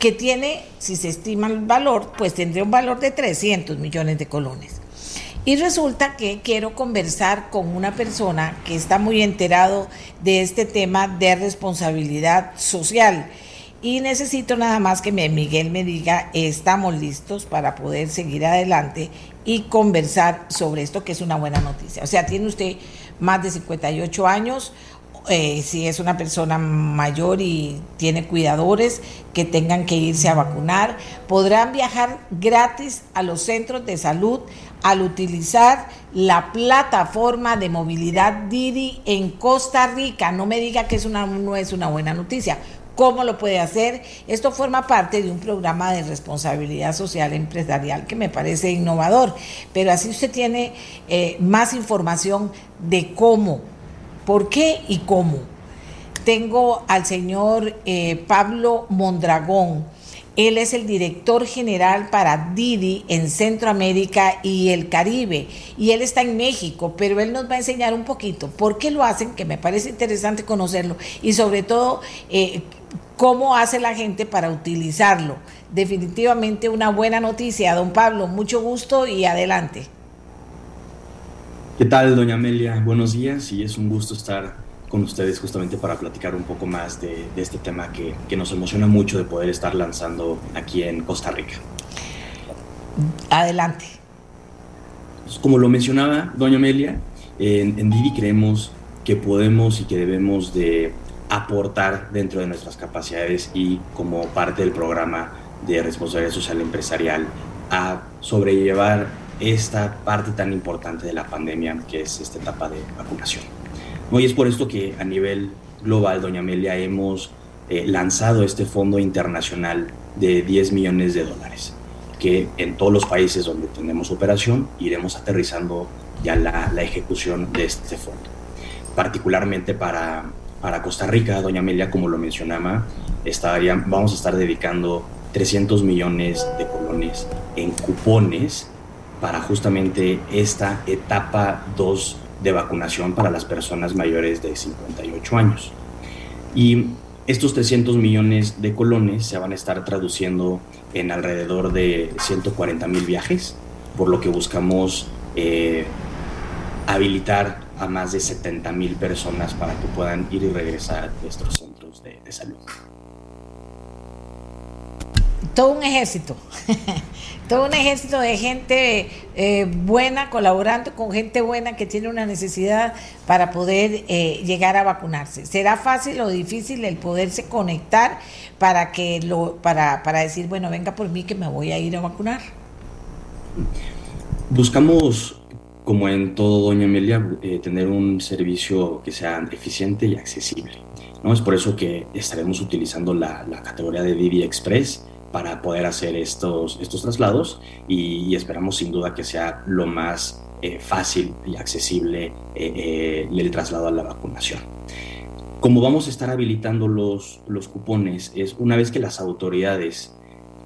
que tiene, si se estima el valor, pues tendría un valor de 300 millones de colones. Y resulta que quiero conversar con una persona que está muy enterado de este tema de responsabilidad social y necesito nada más que Miguel me diga, estamos listos para poder seguir adelante y conversar sobre esto, que es una buena noticia. O sea, tiene usted más de 58 años, eh, si es una persona mayor y tiene cuidadores que tengan que irse a vacunar, podrán viajar gratis a los centros de salud al utilizar la plataforma de movilidad Didi en Costa Rica. No me diga que es una, no es una buena noticia, ¿Cómo lo puede hacer? Esto forma parte de un programa de responsabilidad social empresarial que me parece innovador, pero así usted tiene eh, más información de cómo, por qué y cómo. Tengo al señor eh, Pablo Mondragón. Él es el director general para Didi en Centroamérica y el Caribe. Y él está en México, pero él nos va a enseñar un poquito por qué lo hacen, que me parece interesante conocerlo. Y sobre todo, eh, cómo hace la gente para utilizarlo. Definitivamente una buena noticia, don Pablo, mucho gusto y adelante. ¿Qué tal, doña Amelia? Buenos días y es un gusto estar con ustedes justamente para platicar un poco más de, este tema que, nos emociona mucho de poder estar lanzando aquí en Costa Rica. Adelante. Pues, como lo mencionaba doña Amelia, en, en Didi creemos que podemos y que debemos de aportar dentro de nuestras capacidades y como parte del programa de responsabilidad social empresarial a sobrellevar esta parte tan importante de la pandemia que es esta etapa de vacunación. Y es por esto que a nivel global, doña Amelia, hemos eh, lanzado este fondo internacional de 10 millones de dólares, que en todos los países donde tenemos operación iremos aterrizando ya la, la ejecución de este fondo. Particularmente para, para Costa Rica, doña Amelia, como lo mencionaba, estaría, vamos a estar dedicando 300 millones de colones en cupones para justamente esta etapa 2 de vacunación para las personas mayores de 58 años. Y estos 300 millones de colones se van a estar traduciendo en alrededor de 140 mil viajes, por lo que buscamos eh, habilitar a más de 70 mil personas para que puedan ir y regresar a nuestros centros de, de salud. Todo un ejército. todo un ejército de gente eh, buena, colaborando con gente buena que tiene una necesidad para poder eh, llegar a vacunarse. ¿Será fácil o difícil el poderse conectar para que lo, para, para decir, bueno, venga por mí que me voy a ir a vacunar? Buscamos, como en todo, doña Amelia, eh, tener un servicio que sea eficiente y accesible. ¿no? Es por eso que estaremos utilizando la, la categoría de Didi Express para poder hacer estos, estos traslados y, esperamos sin duda que sea lo más eh, fácil y accesible eh, eh, el traslado a la vacunación. Como vamos a estar habilitando los, los cupones, es una vez que las autoridades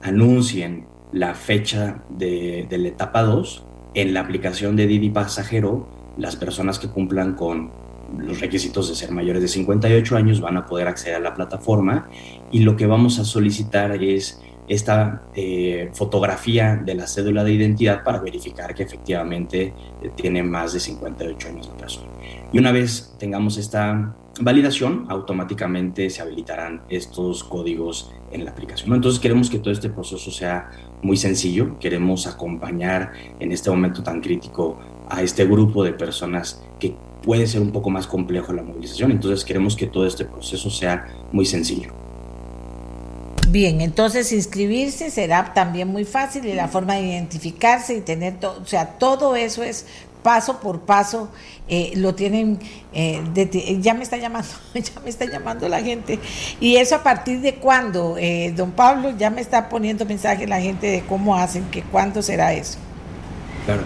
anuncien la fecha de, de la etapa 2, en la aplicación de Didi Pasajero, las personas que cumplan con los requisitos de ser mayores de 58 años van a poder acceder a la plataforma y lo que vamos a solicitar es esta eh, fotografía de la cédula de identidad para verificar que efectivamente eh, tiene más de 58 años la persona. Y una vez tengamos esta validación, automáticamente se habilitarán estos códigos en la aplicación. Entonces queremos que todo este proceso sea muy sencillo, queremos acompañar en este momento tan crítico a este grupo de personas que puede ser un poco más complejo la movilización, entonces queremos que todo este proceso sea muy sencillo. Bien, entonces inscribirse será también muy fácil y la forma de identificarse y tener todo, o sea, todo eso es paso por paso, eh, lo tienen, eh, ya me está llamando, ya me está llamando la gente. Y eso a partir de cuándo, eh, don Pablo, ya me está poniendo mensaje la gente de cómo hacen, que cuándo será eso. Claro.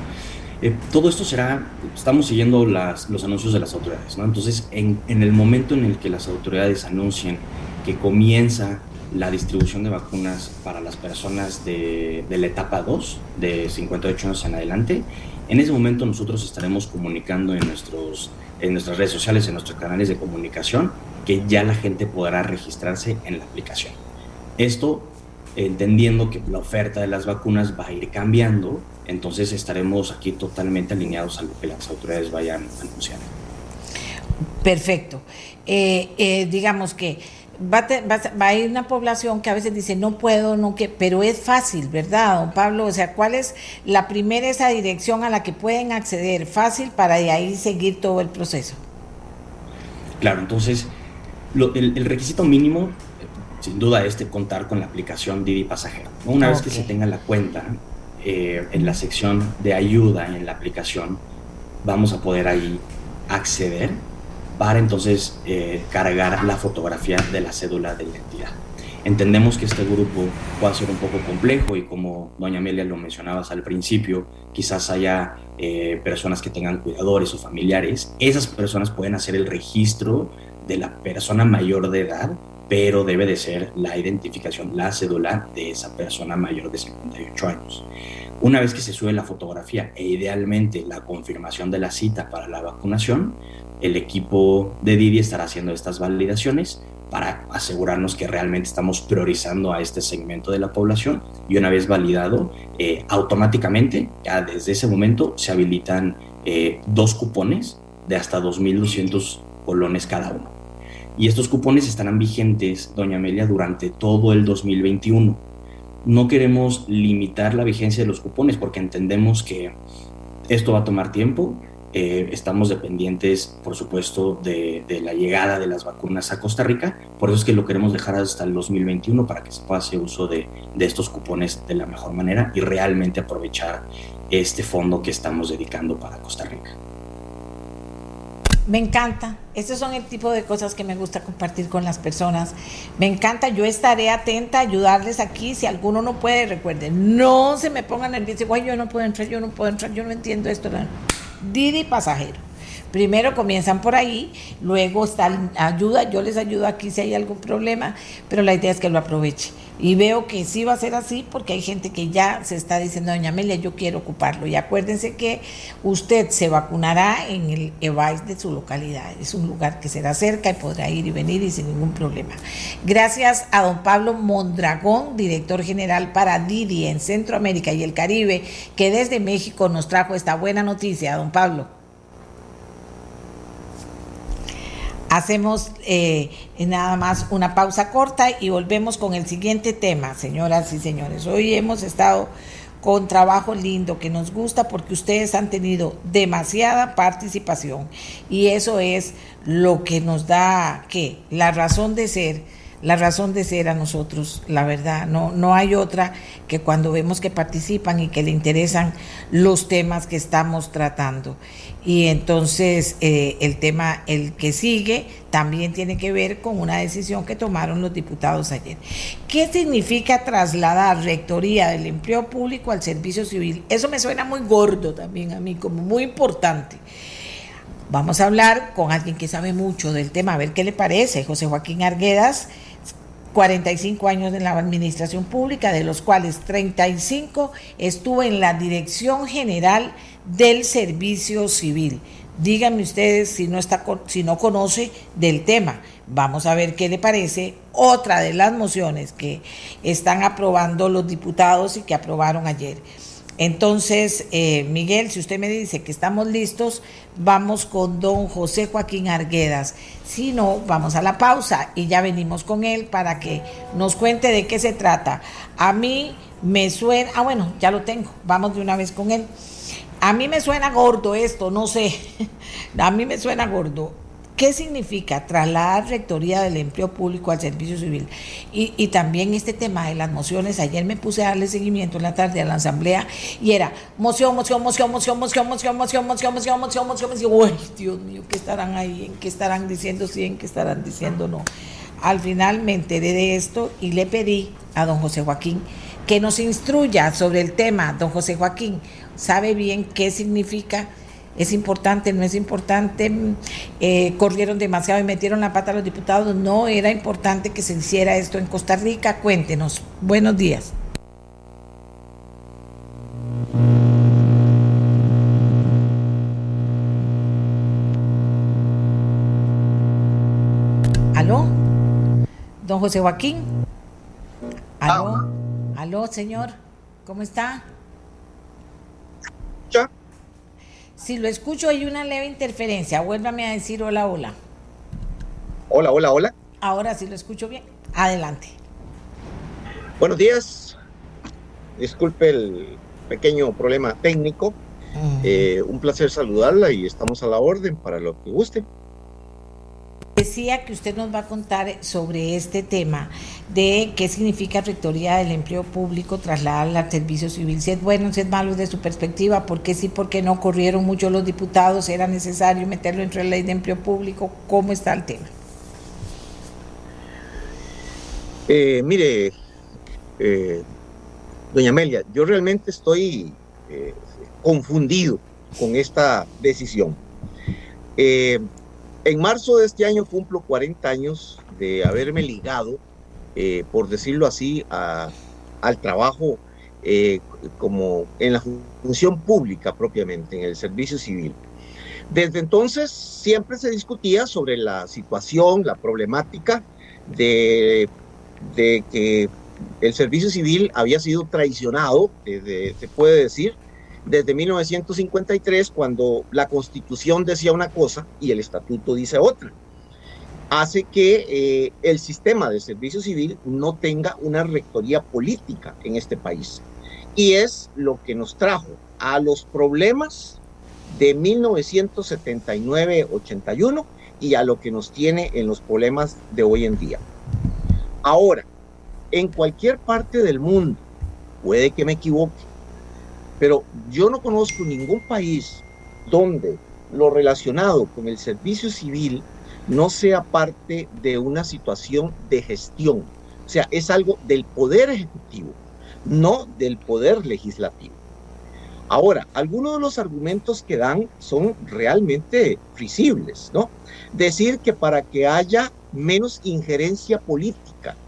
todo esto será, estamos siguiendo las, los anuncios de las autoridades, ¿no? Entonces, en, en el momento en el que las autoridades anuncien que comienza la distribución de vacunas para las personas de, la etapa 2, de 58 años en adelante. En ese momento nosotros estaremos comunicando en, nuestros, en nuestras redes sociales, en nuestros canales de comunicación, que ya la gente podrá registrarse en la aplicación. Esto entendiendo que la oferta de las vacunas va a ir cambiando, entonces estaremos aquí totalmente alineados a lo que las autoridades vayan a anunciar. Perfecto. Eh, eh, digamos que va a, ir una población que a veces dice no puedo, no que, pero es fácil, ¿verdad, don Pablo? O sea, ¿cuál es la primera esa dirección a la que pueden acceder fácil para de ahí seguir todo el proceso? Claro, entonces el, requisito mínimo, sin duda, es de contar con la aplicación Didi Pasajero. Una vez que se tenga la cuenta eh, en la sección de ayuda en la aplicación, vamos a poder ahí acceder para entonces eh, cargar la fotografía de la cédula de identidad. Entendemos que este grupo puede ser un poco complejo y como doña Amelia lo mencionabas al principio, quizás haya eh, personas que tengan cuidadores o familiares. Esas personas pueden hacer el registro de la persona mayor de edad, pero debe de ser la identificación, la cédula de esa persona mayor de 58 años. Una vez que se sube la fotografía e idealmente la confirmación de la cita para la vacunación, el equipo de Didi estará haciendo estas validaciones para asegurarnos que realmente estamos priorizando a este segmento de la población y una vez validado, eh, automáticamente, ya desde ese momento, se habilitan eh, dos cupones de hasta 2.200 colones cada uno. Y estos cupones estarán vigentes, doña Amelia, durante todo el 2021. No queremos limitar la vigencia de los cupones porque entendemos que esto va a tomar tiempo, eh, estamos dependientes, por supuesto, de, la llegada de las vacunas a Costa Rica. Por eso es que lo queremos dejar hasta el 2021 para que se pueda hacer uso de, de estos cupones de la mejor manera y realmente aprovechar este fondo que estamos dedicando para Costa Rica. Me encanta. Estos son el tipo de cosas que me gusta compartir con las personas. Me encanta. Yo estaré atenta a ayudarles aquí. Si alguno no puede, recuerden, no se me pongan nerviosos. Guay, yo no puedo entrar, yo no puedo entrar, yo no entiendo esto. Didi pasajero. Primero comienzan por ahí, luego está ayuda, yo les ayudo aquí si hay algún problema, pero la idea es que lo aproveche. Y veo que sí va a ser así porque hay gente que ya se está diciendo, doña Amelia, yo quiero ocuparlo. Y acuérdense que usted se vacunará en el EVAIS de su localidad. Es un lugar que será cerca y podrá ir y venir y sin ningún problema. Gracias a don Pablo Mondragón, director general para Didi en Centroamérica y el Caribe, que desde México nos trajo esta buena noticia. Don Pablo. Hacemos eh, nada más una pausa corta y volvemos con el siguiente tema, señoras y señores. Hoy hemos estado con trabajo lindo que nos gusta porque ustedes han tenido demasiada participación y eso es lo que nos da que la razón de ser la razón de ser a nosotros, la verdad. No, no hay otra que cuando vemos que participan y que le interesan los temas que estamos tratando. Y entonces eh, el tema, el que sigue, también tiene que ver con una decisión que tomaron los diputados ayer. ¿Qué significa trasladar rectoría del empleo público al servicio civil? Eso me suena muy gordo también a mí, como muy importante. Vamos a hablar con alguien que sabe mucho del tema, a ver qué le parece. José Joaquín Arguedas 45 años en la administración pública, de los cuales 35 estuvo en la Dirección General del Servicio Civil. Díganme ustedes si no, está, si no conoce del tema. Vamos a ver qué le parece otra de las mociones que están aprobando los diputados y que aprobaron ayer. Entonces, eh, Miguel, si usted me dice que estamos listos, vamos con don José Joaquín Arguedas. Si no, vamos a la pausa y ya venimos con él para que nos cuente de qué se trata. A mí me suena, ah bueno, ya lo tengo, vamos de una vez con él. A mí me suena gordo esto, no sé, a mí me suena gordo. ¿Qué significa trasladar rectoría del empleo público al servicio civil? Y, también este tema de las mociones. Ayer me puse a darle seguimiento en la tarde a la asamblea y era moción, moción, moción, moción, moción, moción, moción, moción, moción, moción, moción, moción. Uy, Dios mío, ¿qué estarán ahí? ¿En qué estarán diciendo sí? ¿En qué estarán diciendo no? Al final me enteré de esto y le pedí a don José Joaquín que nos instruya sobre el tema. Don José Joaquín, ¿sabe bien qué significa? es importante, no es importante, eh, corrieron demasiado y metieron la pata a los diputados, no era importante que se hiciera esto en Costa Rica. Cuéntenos. Buenos días. ¿Aló? Don José Joaquín. ¿Aló? ¿Aló, señor? ¿Cómo está? Si lo escucho hay una leve interferencia. Vuélvame a decir hola, hola. Hola, hola, hola. Ahora sí lo escucho bien. Adelante. Buenos días. Disculpe el pequeño problema técnico. Eh, un placer saludarla y estamos a la orden para lo que guste. Decía que usted nos va a contar sobre este tema de qué significa Rectoría del Empleo Público trasladarla al servicio civil. Si es bueno, si es malo desde su perspectiva, por qué sí, por qué no corrieron mucho los diputados, era necesario meterlo entre la ley de empleo público, ¿cómo está el tema? Eh, mire, eh, doña Amelia, yo realmente estoy eh, confundido con esta decisión. En marzo de este año cumplo 40 años de haberme ligado, eh, por decirlo así, al trabajo eh, como en la función pública propiamente, en el servicio civil. Desde entonces siempre se discutía sobre la situación, la problemática de que el servicio civil había sido traicionado, se puede decir, desde 1953, cuando la constitución decía una cosa y el estatuto dice otra. Hace que eh, el sistema de servicio civil no tenga una rectoría política en este país. Y es lo que nos trajo a los problemas de 1979-81 y a lo que nos tiene en los problemas de hoy en día. Ahora, en cualquier parte del mundo, puede que me equivoque, pero yo no conozco ningún país donde lo relacionado con el servicio civil no sea parte de una situación de gestión. O sea, es algo del poder ejecutivo, no del poder legislativo. Ahora, algunos de los argumentos que dan son realmente frisibles, ¿no? Decir que para que haya menos injerencia política,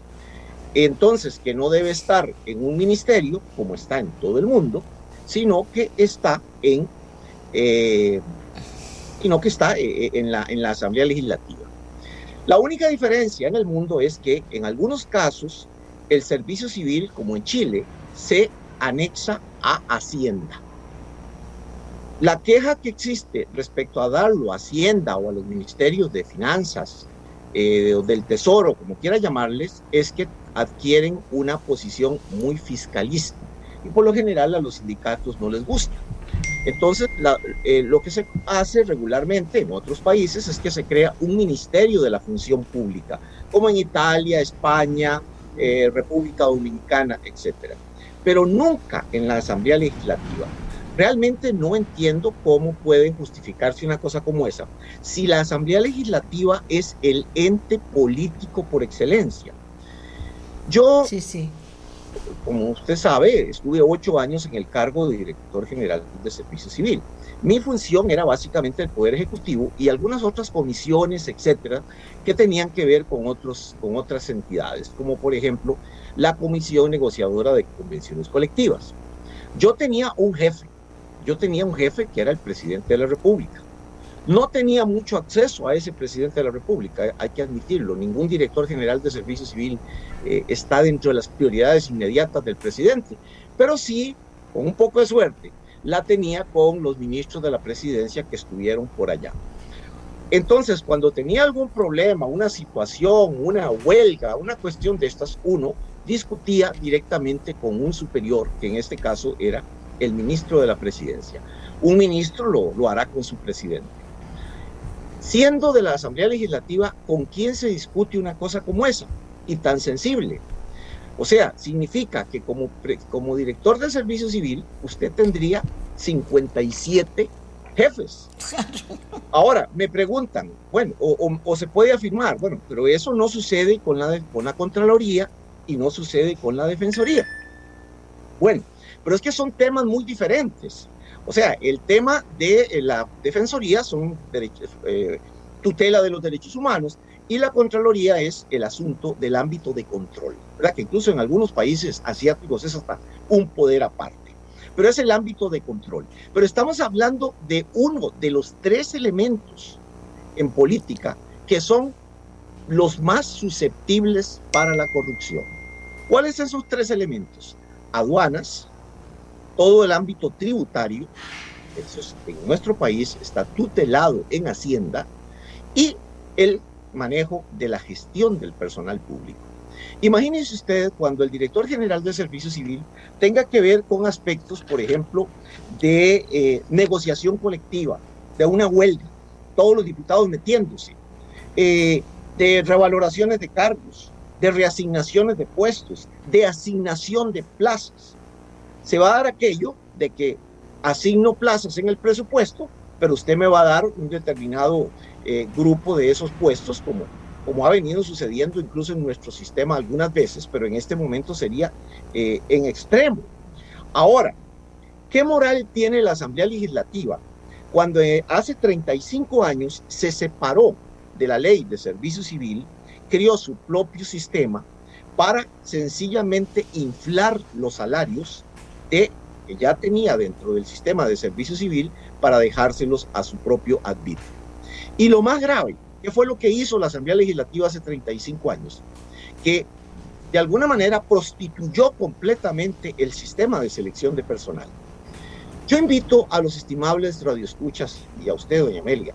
entonces que no debe estar en un ministerio, como está en todo el mundo, sino que está en, eh, sino que está eh, en, la, en la Asamblea Legislativa. La única diferencia en el mundo es que en algunos casos el servicio civil, como en Chile, se anexa a Hacienda. La queja que existe respecto a darlo a Hacienda o a los ministerios de Finanzas eh, o del Tesoro, como quiera llamarles, es que adquieren una posición muy fiscalista y por lo general a los sindicatos no les gusta. Entonces, eh, lo que se hace regularmente en otros países es que se crea un ministerio de la función pública, como en Italia, España, eh, República Dominicana, etc. Pero nunca en la Asamblea Legislativa. Realmente no entiendo cómo puede justificarse una cosa como esa si la Asamblea Legislativa es el ente político por excelencia. Yo, sí, sí. Como usted sabe, estuve ocho años en el cargo de director general de Servicio Civil. Mi función era básicamente el Poder Ejecutivo y algunas otras comisiones, etcétera, que tenían que ver con, otros, con otras entidades, como por ejemplo la Comisión Negociadora de Convenciones Colectivas. Yo tenía un jefe yo tenía un jefe que era el presidente de la República. No tenía mucho acceso a ese presidente de la República, hay que admitirlo. Ningún director general de servicio civil eh, está dentro de las prioridades inmediatas del presidente, pero sí, con un poco de suerte, la tenía con los ministros de la presidencia que estuvieron por allá. Entonces, cuando tenía algún problema, una situación, una huelga, una cuestión de estas, uno discutía directamente con un superior, que en este caso era el ministro de la presidencia. Un ministro lo, lo hará con su presidente. Siendo de la Asamblea Legislativa, ¿con quién se discute una cosa como esa? Y tan sensible. O sea, significa que como, como director del servicio civil, usted tendría 57 jefes. Ahora, me preguntan, bueno, o, se puede afirmar, bueno, pero eso no sucede con la, con la Contraloría y no sucede con la Defensoría. Bueno, pero es que son temas muy diferentes. O sea, el tema de eh, la Defensoría son derechos, eh, tutela de los derechos humanos y la Contraloría es el asunto del ámbito de control, ¿verdad? Que incluso en algunos países asiáticos es hasta un poder aparte. Pero es el ámbito de control. Pero estamos hablando de uno de los tres elementos en política que son los más susceptibles para la corrupción. ¿Cuáles son esos tres elementos? Aduanas, todo el ámbito tributario, en nuestro país está tutelado en Hacienda y el manejo de la gestión del personal público. Imagínense ustedes cuando el director general de Servicio Civil tenga que ver con aspectos, por ejemplo, de eh, negociación colectiva, de una huelga, todos los diputados metiéndose, eh, de revaloraciones de cargos, de reasignaciones de puestos, de asignación de plazas se va a dar aquello de que asigno plazas en el presupuesto, pero usted me va a dar un determinado eh, grupo de esos puestos, como, como ha venido sucediendo incluso en nuestro sistema algunas veces, pero en este momento sería eh, en extremo. Ahora, ¿qué moral tiene la Asamblea Legislativa cuando eh, hace 35 años se separó de la ley de servicio civil, creó su propio sistema para sencillamente inflar los salarios que ya tenía dentro del sistema de servicio civil para dejárselos a su propio arbitrio. Y lo más grave, ¿qué fue lo que hizo la Asamblea Legislativa hace 35 años? Que de alguna manera prostituyó completamente el sistema de selección de personal. Yo invito a los estimables radioescuchas y a usted, doña Amelia,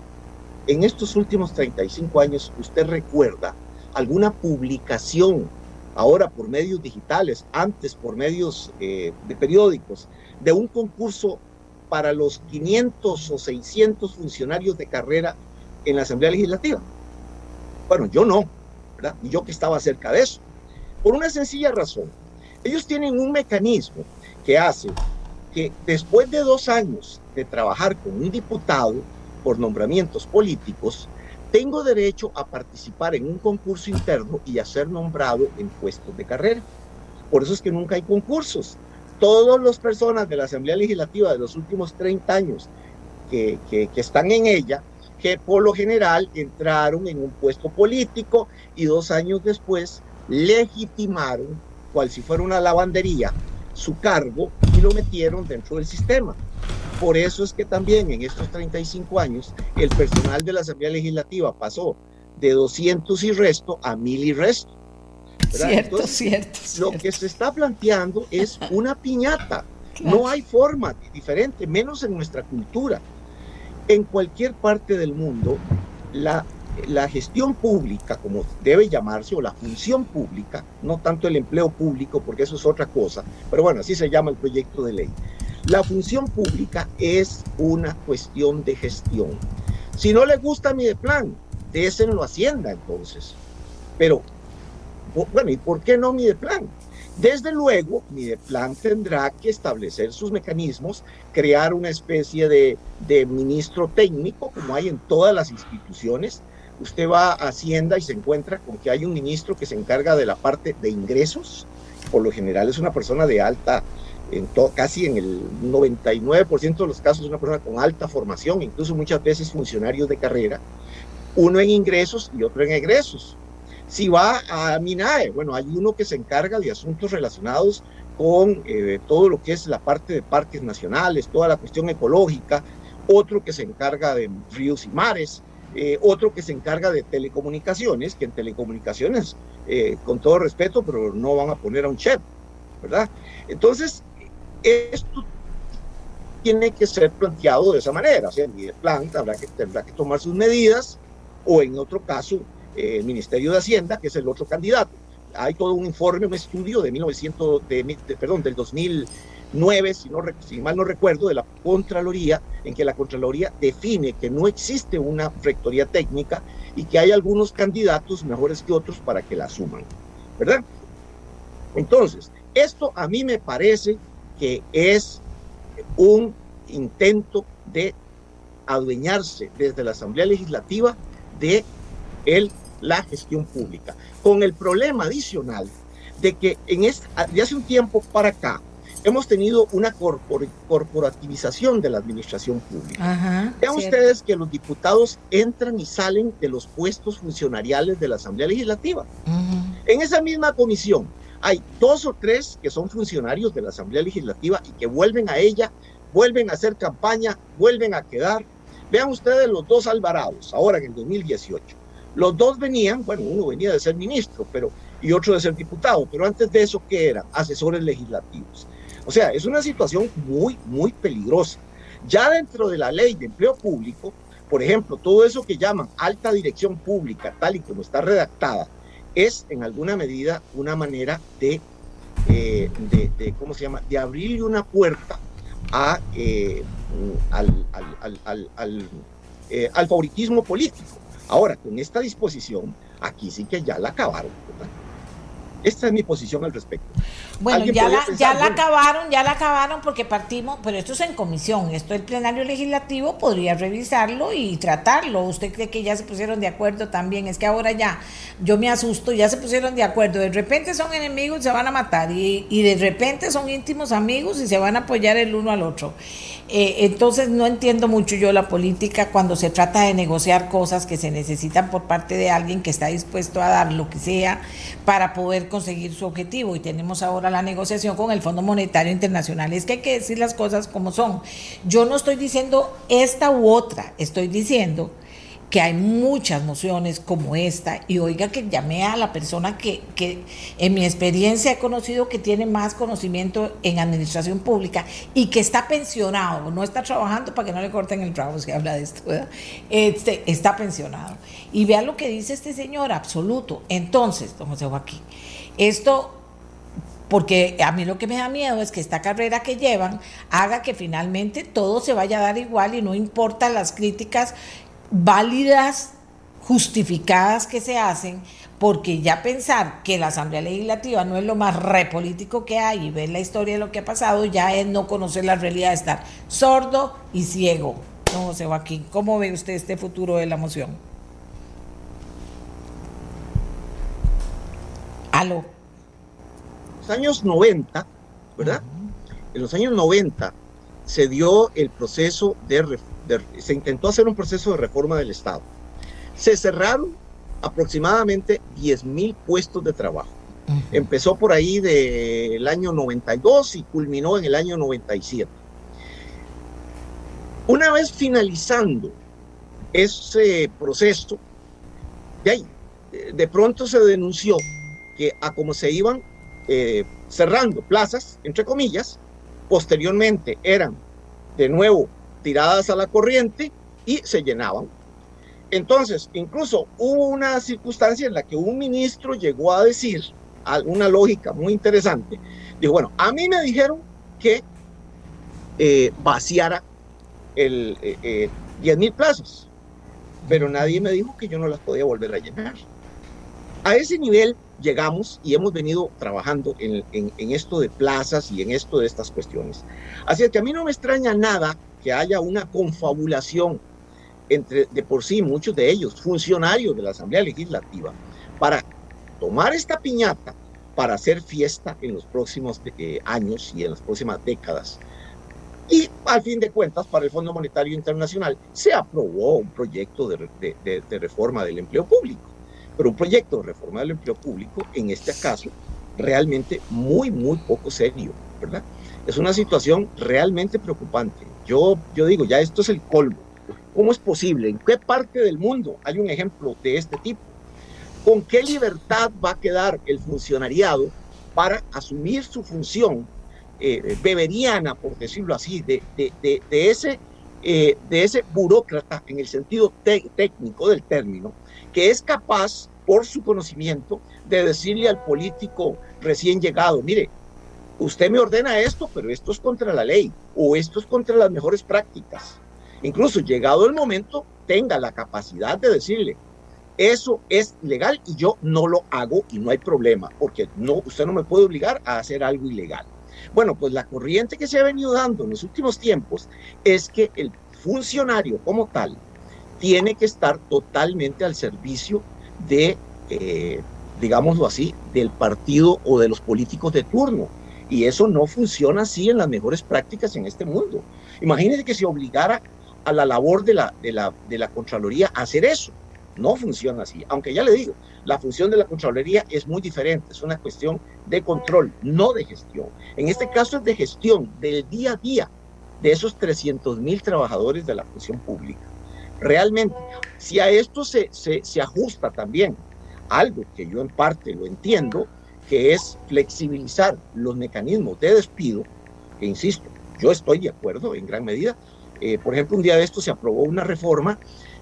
en estos últimos 35 años, ¿usted recuerda alguna publicación ahora por medios digitales, antes por medios eh, de periódicos, de un concurso para los 500 o 600 funcionarios de carrera en la Asamblea Legislativa. Bueno, yo no, ¿verdad? Y yo que estaba cerca de eso. Por una sencilla razón. Ellos tienen un mecanismo que hace que después de dos años de trabajar con un diputado, por nombramientos políticos, tengo derecho a participar en un concurso interno y a ser nombrado en puestos de carrera. Por eso es que nunca hay concursos. Todas las personas de la Asamblea Legislativa de los últimos 30 años que, que, que están en ella, que por lo general entraron en un puesto político y dos años después legitimaron, cual si fuera una lavandería, su cargo y lo metieron dentro del sistema. Por eso es que también en estos 35 años el personal de la Asamblea Legislativa pasó de 200 y resto a 1000 y resto. Cierto, cierto, Lo que se está planteando es una piñata. No hay forma diferente, menos en nuestra cultura. En cualquier parte del mundo, la, la gestión pública, como debe llamarse, o la función pública, no tanto el empleo público, porque eso es otra cosa, pero bueno, así se llama el proyecto de ley. La función pública es una cuestión de gestión. Si no le gusta mi plan, désenlo Hacienda entonces. Pero, bueno, ¿y por qué no mi plan? Desde luego, Mideplan tendrá que establecer sus mecanismos, crear una especie de, de, ministro técnico, como hay en todas las instituciones. Usted va a Hacienda y se encuentra con que hay un ministro que se encarga de la parte de ingresos. Por lo general es una persona de alta, casi en el 99% de los casos es una persona con alta formación, incluso muchas veces funcionarios de carrera. Uno en ingresos y otro en egresos. Si va a MINAE, bueno, hay uno que se encarga de asuntos relacionados con eh, todo lo que es la parte de parques nacionales, toda la cuestión ecológica, otro que se encarga de ríos y mares, eh, otro que se encarga de telecomunicaciones, que en telecomunicaciones, eh, con todo respeto, pero no van a poner a un chef, ¿verdad? Entonces, esto tiene que ser planteado de esa manera, sea, el plan habrá que, tendrá que tomar sus medidas, o en otro caso, el Ministerio de Hacienda, que es el otro candidato. Hay todo un informe, un estudio de 1900, de, perdón, del 2009, si, no, mal no recuerdo, de la Contraloría, en que la Contraloría define que no existe una rectoría técnica y que hay algunos candidatos mejores que otros para que la asuman, ¿verdad? Entonces, esto a mí me parece que es un intento de adueñarse desde la Asamblea Legislativa de el la gestión pública, con el problema adicional de que en de hace un tiempo para acá hemos tenido una corpor, corporativización de la administración pública. Ajá, Vean cierto. ustedes que los diputados entran y salen de los puestos funcionariales de la Asamblea Legislativa. Uh -huh. En esa misma comisión hay dos o tres que son funcionarios de la Asamblea Legislativa y que vuelven a ella, vuelven a hacer campaña, vuelven a quedar. Vean ustedes los dos Alvarados, ahora en el 2018 los dos venían, bueno, uno venía de ser ministro, pero y otro de ser diputado, pero antes de eso, ¿qué eran? Asesores legislativos. O sea, es una situación muy, muy peligrosa. Ya dentro de la ley de empleo público, por ejemplo, todo eso que llaman alta dirección pública, tal y como está redactada, es en alguna medida una manera de, eh, ¿cómo se llama?, de abrirle una puerta eh, al, al, eh, al favoritismo político. Ahora, con esta disposición, aquí sí que ya la acabaron. Esta es mi posición al respecto. Bueno, ya la, pensar, ya la bueno, acabaron, ya la acabaron porque partimos, pero esto es en comisión, esto el plenario legislativo podría revisarlo y tratarlo. ¿Usted cree que ya se pusieron de acuerdo también? Es que ahora ya, yo me asusto, ya se pusieron de acuerdo. De repente son enemigos y se van a matar y, y de repente son íntimos amigos y se van a apoyar el uno al otro. Eh, entonces no entiendo mucho yo la política cuando se trata de negociar cosas que se necesitan por parte de alguien que está dispuesto a dar lo que sea para poder conseguir su objetivo. Y tenemos ahora la negociación con el Fondo Monetario Internacional. Es que hay que decir las cosas como son. Yo no estoy diciendo esta u otra, estoy diciendo que hay muchas mociones como esta, y oiga que llamé a la persona que, que, en mi experiencia he conocido que tiene más conocimiento en administración pública y que está pensionado, no está trabajando para que no le corten el trabajo si habla de esto, este, está pensionado. Y vea lo que dice este señor, absoluto. Entonces, don José Joaquín, esto porque a mí lo que me da miedo es que esta carrera que llevan haga que finalmente todo se vaya a dar igual y no importa las críticas válidas, justificadas que se hacen, porque ya pensar que la Asamblea Legislativa no es lo más repolítico que hay y ver la historia de lo que ha pasado ya es no conocer la realidad, estar sordo y ciego. don José Joaquín. ¿Cómo ve usted este futuro de la moción? Aló. Los años 90, ¿verdad? En los años 90 se dio el proceso de, se intentó hacer un proceso de reforma del Estado. Se cerraron aproximadamente 10 mil puestos de trabajo. Empezó por ahí del año 92 y culminó en el año 97. Una vez finalizando ese proceso, de ahí, de pronto se denunció que a como se iban eh, cerrando plazas, entre comillas, posteriormente eran de nuevo tiradas a la corriente y se llenaban. Entonces, incluso hubo una circunstancia en la que un ministro llegó a decir alguna lógica muy interesante. Dijo, bueno, a mí me dijeron que eh, vaciara el eh, 10 eh, mil plazas, pero nadie me dijo que yo no las podía volver a llenar. A ese nivel llegamos y hemos venido trabajando en, esto de plazas y en esto de estas cuestiones. Así que a mí no me extraña nada que haya una confabulación entre de por sí muchos de ellos, funcionarios de la Asamblea Legislativa, para tomar esta piñata para hacer fiesta en los próximos eh, años y en las próximas décadas. Y al fin de cuentas, para el Fondo Monetario Internacional se aprobó un proyecto de, reforma del empleo público, pero un proyecto de reforma del empleo público, en este caso, realmente muy, muy poco serio, ¿verdad? Es una situación realmente preocupante. Yo, yo digo, ya esto es el colmo. ¿Cómo es posible? ¿En qué parte del mundo hay un ejemplo de este tipo? ¿Con qué libertad va a quedar el funcionariado para asumir su función eh, beberiana, por decirlo así, de, de, ese, eh, de ese burócrata en el sentido técnico del término, que es capaz, por su conocimiento, de decirle al político recién llegado, mire, usted me ordena esto, pero esto es contra la ley o esto es contra las mejores prácticas. Incluso llegado el momento, tenga la capacidad de decirle, eso es legal y yo no lo hago y no hay problema, porque no, usted no me puede obligar a hacer algo ilegal. Bueno, pues la corriente que se ha venido dando en los últimos tiempos es que el funcionario como tal tiene que estar totalmente al servicio de, eh, digámoslo así, del partido o de los políticos de turno. Y eso no funciona así en las mejores prácticas en este mundo. Imagínense que se obligara a la labor de la, de la, de la Contraloría a hacer eso. No funciona así. Aunque ya le digo, la función de la Contraloría es muy diferente. Es una cuestión de control, no de gestión. En este caso es de gestión del día a día de esos 300 mil trabajadores de la función pública. Realmente, si a esto se, se, se ajusta también algo que yo en parte lo entiendo, que es flexibilizar los mecanismos de despido, que insisto, yo estoy de acuerdo en gran medida. Eh, por ejemplo, un día de esto se aprobó una reforma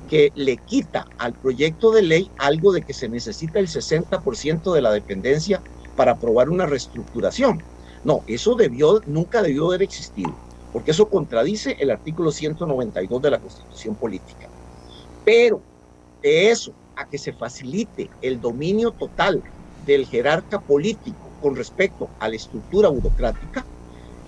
que le quita al proyecto de ley algo de que se necesita el 60% de la dependencia para aprobar una reestructuración. No, eso debió, nunca debió haber existido, porque eso contradice el artículo 192 de la Constitución Política. Pero de eso a que se facilite el dominio total del jerarca político con respecto a la estructura burocrática,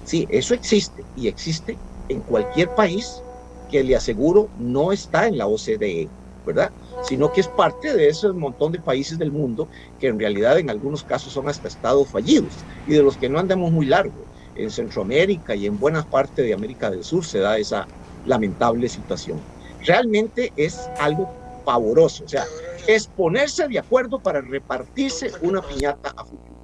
sí, eso existe y existe en cualquier país que le aseguro no está en la OCDE, ¿verdad? Sino que es parte de ese montón de países del mundo que en realidad en algunos casos son hasta estados fallidos y de los que no andamos muy largo. En Centroamérica y en buena parte de América del Sur se da esa lamentable situación. Realmente es algo pavoroso, o sea, es ponerse de acuerdo para repartirse una piñata a futuro.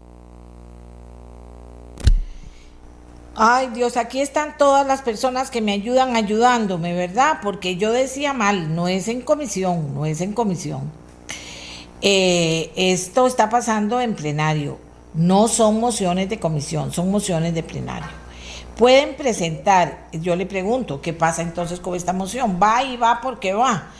Ay Dios, aquí están todas las personas que me ayudan ayudándome, ¿verdad? Porque yo decía mal, no es en comisión, no es en comisión. Eh, esto está pasando en plenario, no son mociones de comisión, son mociones de plenario. Pueden presentar, yo le pregunto, ¿qué pasa entonces con esta moción? Va y va porque va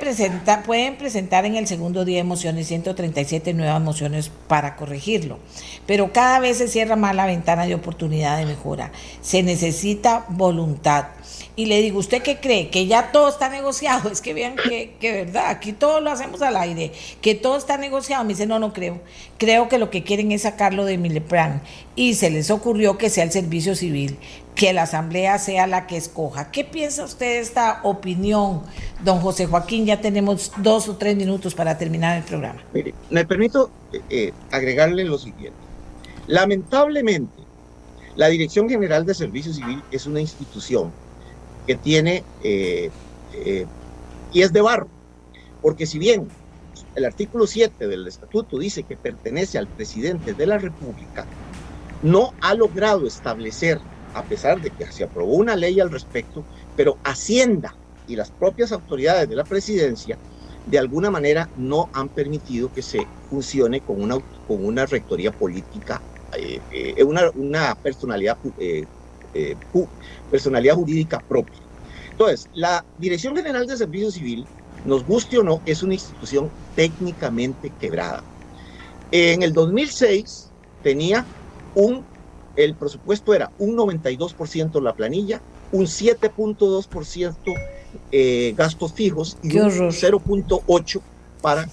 presentar, pueden presentar en el segundo día de mociones 137 nuevas mociones para corregirlo, pero cada vez se cierra más la ventana de oportunidad de mejora. Se necesita voluntad. Y le digo, ¿usted qué cree? Que ya todo está negociado. Es que vean que, verdad, aquí todo lo hacemos al aire, que todo está negociado. Me dice, no, no creo. creo que lo que quieren es sacarlo de Mileplan y se les ocurrió que sea el servicio civil, que la asamblea sea la que escoja. ¿Qué piensa usted de esta opinión, don José Joaquín? Ya tenemos dos o tres minutos para terminar el programa. Mire, me permito eh, agregarle lo siguiente. Lamentablemente, la Dirección General de Servicio Civil es una institución que tiene eh, y es de barro, porque si bien el artículo 7 del estatuto dice que pertenece al presidente de la República, no ha logrado establecer, a pesar de que se aprobó una ley al respecto, pero Hacienda y las propias autoridades de la presidencia de alguna manera no han permitido que se funcione con una, con una rectoría política, eh, eh, una, una, personalidad, eh, personalidad jurídica propia. Entonces, la Dirección General de Servicio Civil nos guste o no, es una institución técnicamente quebrada. En el 2006 tenía un, el presupuesto era un 92% la planilla, un 7.2% eh, gastos fijos y un 0.8% para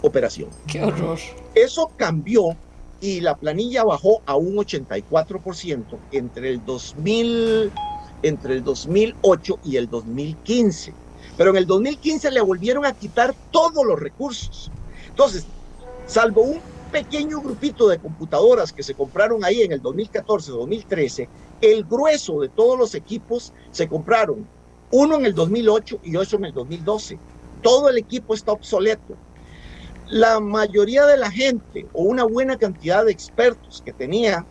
operación. Qué horror. Eso cambió y la planilla bajó a un 84% entre el 2000 entre el 2008 y el 2015. Pero en el 2015 le volvieron a quitar todos los recursos. Entonces, salvo un pequeño grupito de computadoras que se compraron ahí en el 2014-2013, el grueso de todos los equipos se compraron, uno en el 2008 y otro en el 2012. Todo el equipo está obsoleto. La mayoría de la gente o una buena cantidad de expertos que tenía,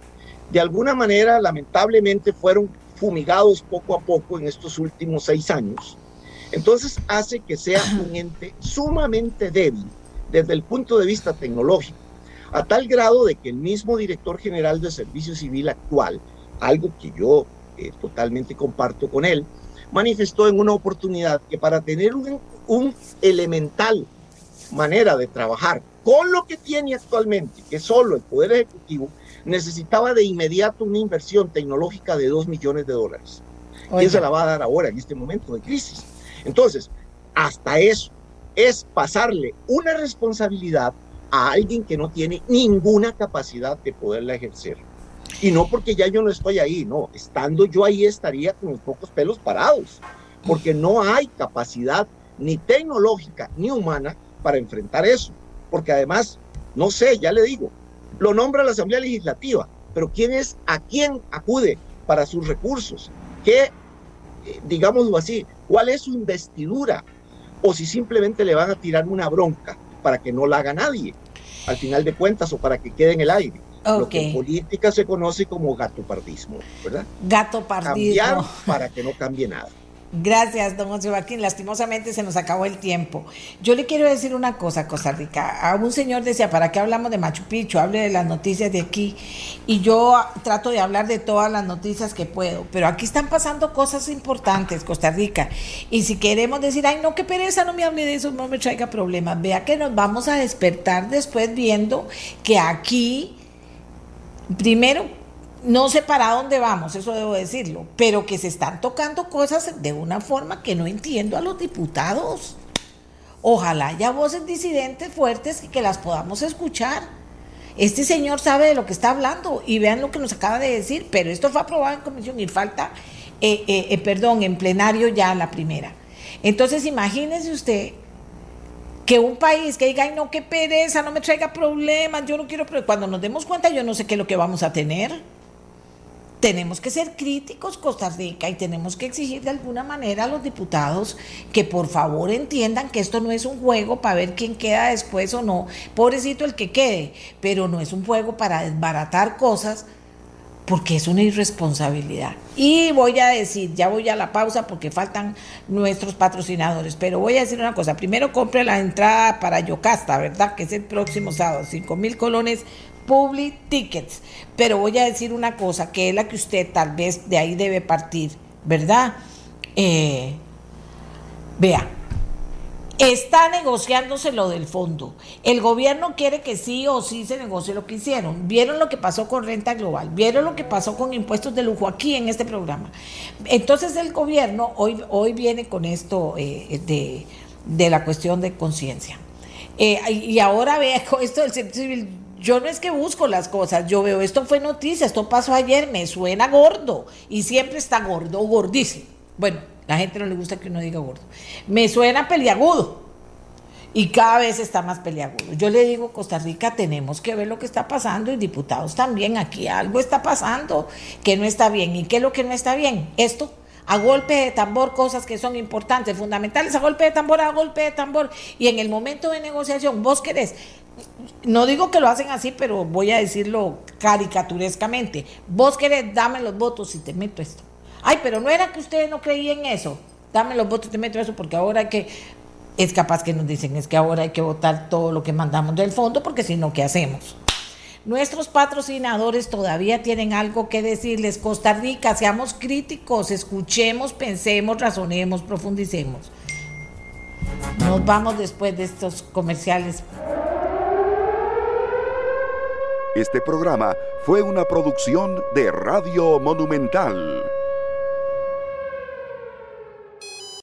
de alguna manera, lamentablemente, fueron fumigados poco a poco en estos últimos seis años entonces hace que sea un ente sumamente débil desde el punto de vista tecnológico, a tal grado de que el mismo director general de Servicio Civil actual, algo que yo eh, totalmente comparto con él, manifestó en una oportunidad que para tener un, un elemental manera de trabajar con lo que tiene actualmente, que es solo el Poder Ejecutivo, necesitaba de inmediato una inversión tecnológica de 2 millones de dólares. ¿Quién se la va a dar ahora en este momento de crisis? Entonces, hasta eso es pasarle una responsabilidad a alguien que no tiene ninguna capacidad de poderla ejercer. Y no porque ya yo no estoy ahí, no, estando yo ahí estaría con los pocos pelos parados, porque no hay capacidad ni tecnológica ni humana para enfrentar eso. Porque además, no sé, ya le digo, lo nombra la Asamblea Legislativa, pero ¿quién es, a quién acude para sus recursos? ¿Qué eh, digámoslo así, cuál es su investidura o si simplemente le van a tirar una bronca para que no la haga nadie, al final de cuentas, o para que quede en el aire. Lo que en política se conoce como gatopardismo, ¿verdad? Gatopardismo. Cambiar para que no cambie nada. Gracias, don José Joaquín. Lastimosamente se nos acabó el tiempo. Yo le quiero decir una cosa, Costa Rica. Un señor decía, ¿para qué hablamos de Machu Picchu? Hable de las noticias de aquí. Y yo trato de hablar de todas las noticias que puedo. Pero aquí están pasando cosas importantes, Costa Rica. Y si queremos decir, ay, no, qué pereza, no me hable de eso, no me traiga problemas. Vea que nos vamos a despertar después viendo que aquí, primero, no sé para dónde vamos, eso debo decirlo, pero que se están tocando cosas de una forma que no entiendo a los diputados. Ojalá haya voces disidentes fuertes que las podamos escuchar. Este señor sabe de lo que está hablando y vean lo que nos acaba de decir, pero esto fue aprobado en comisión y falta, eh, eh, eh, perdón, en plenario ya la primera. Entonces imagínese usted que un país que diga, ay no, qué pereza, no me traiga problemas, yo no quiero, pero cuando nos demos cuenta yo no sé qué es lo que vamos a tener tenemos que ser críticos, Costa Rica, y tenemos que exigir de alguna manera a los diputados que por favor entiendan que esto no es un juego para ver quién queda después o no. Pobrecito el que quede, pero no es un juego para desbaratar cosas porque es una irresponsabilidad. Y voy a decir, ya voy a la pausa porque faltan nuestros patrocinadores, pero voy a decir una cosa. Primero compre la entrada para Yocasta, ¿verdad? Que es el próximo sábado, 5 mil colones Public Tickets. Pero voy a decir una cosa, que es la que usted tal vez de ahí debe partir, ¿verdad? Eh, vea, está negociándose lo del fondo. El gobierno quiere que sí o sí se negocie lo que hicieron. Vieron lo que pasó con renta global, vieron lo que pasó con impuestos de lujo aquí en este programa. Entonces el gobierno hoy, hoy viene con esto eh, de, de, la cuestión de conciencia. Eh, y ahora vea con esto del servicio civil yo no es que busco las cosas, yo veo esto fue noticia, esto pasó ayer, me suena gordo y siempre está gordo gordísimo. Bueno, la gente no le gusta que uno diga gordo. Me suena peliagudo y cada vez está más peliagudo. Yo le digo, Costa Rica, tenemos que ver lo que está pasando y diputados también, aquí algo está pasando que no está bien. ¿Y qué es lo que no está bien? Esto a golpe de tambor cosas que son importantes, fundamentales, a golpe de tambor, a golpe de tambor. Y en el momento de negociación, vos querés, no digo que lo hacen así, pero voy a decirlo caricaturescamente, vos querés, dame los votos y te meto esto. Ay, pero no era que ustedes no creían eso. Dame los votos y te meto eso porque ahora hay que es capaz que nos dicen es que ahora hay que votar todo lo que mandamos del fondo porque si no, ¿qué hacemos? Nuestros patrocinadores todavía tienen algo que decirles. Costa Rica, seamos críticos, escuchemos, pensemos, razonemos, profundicemos. Nos vamos después de estos comerciales. Este programa fue una producción de Radio Monumental.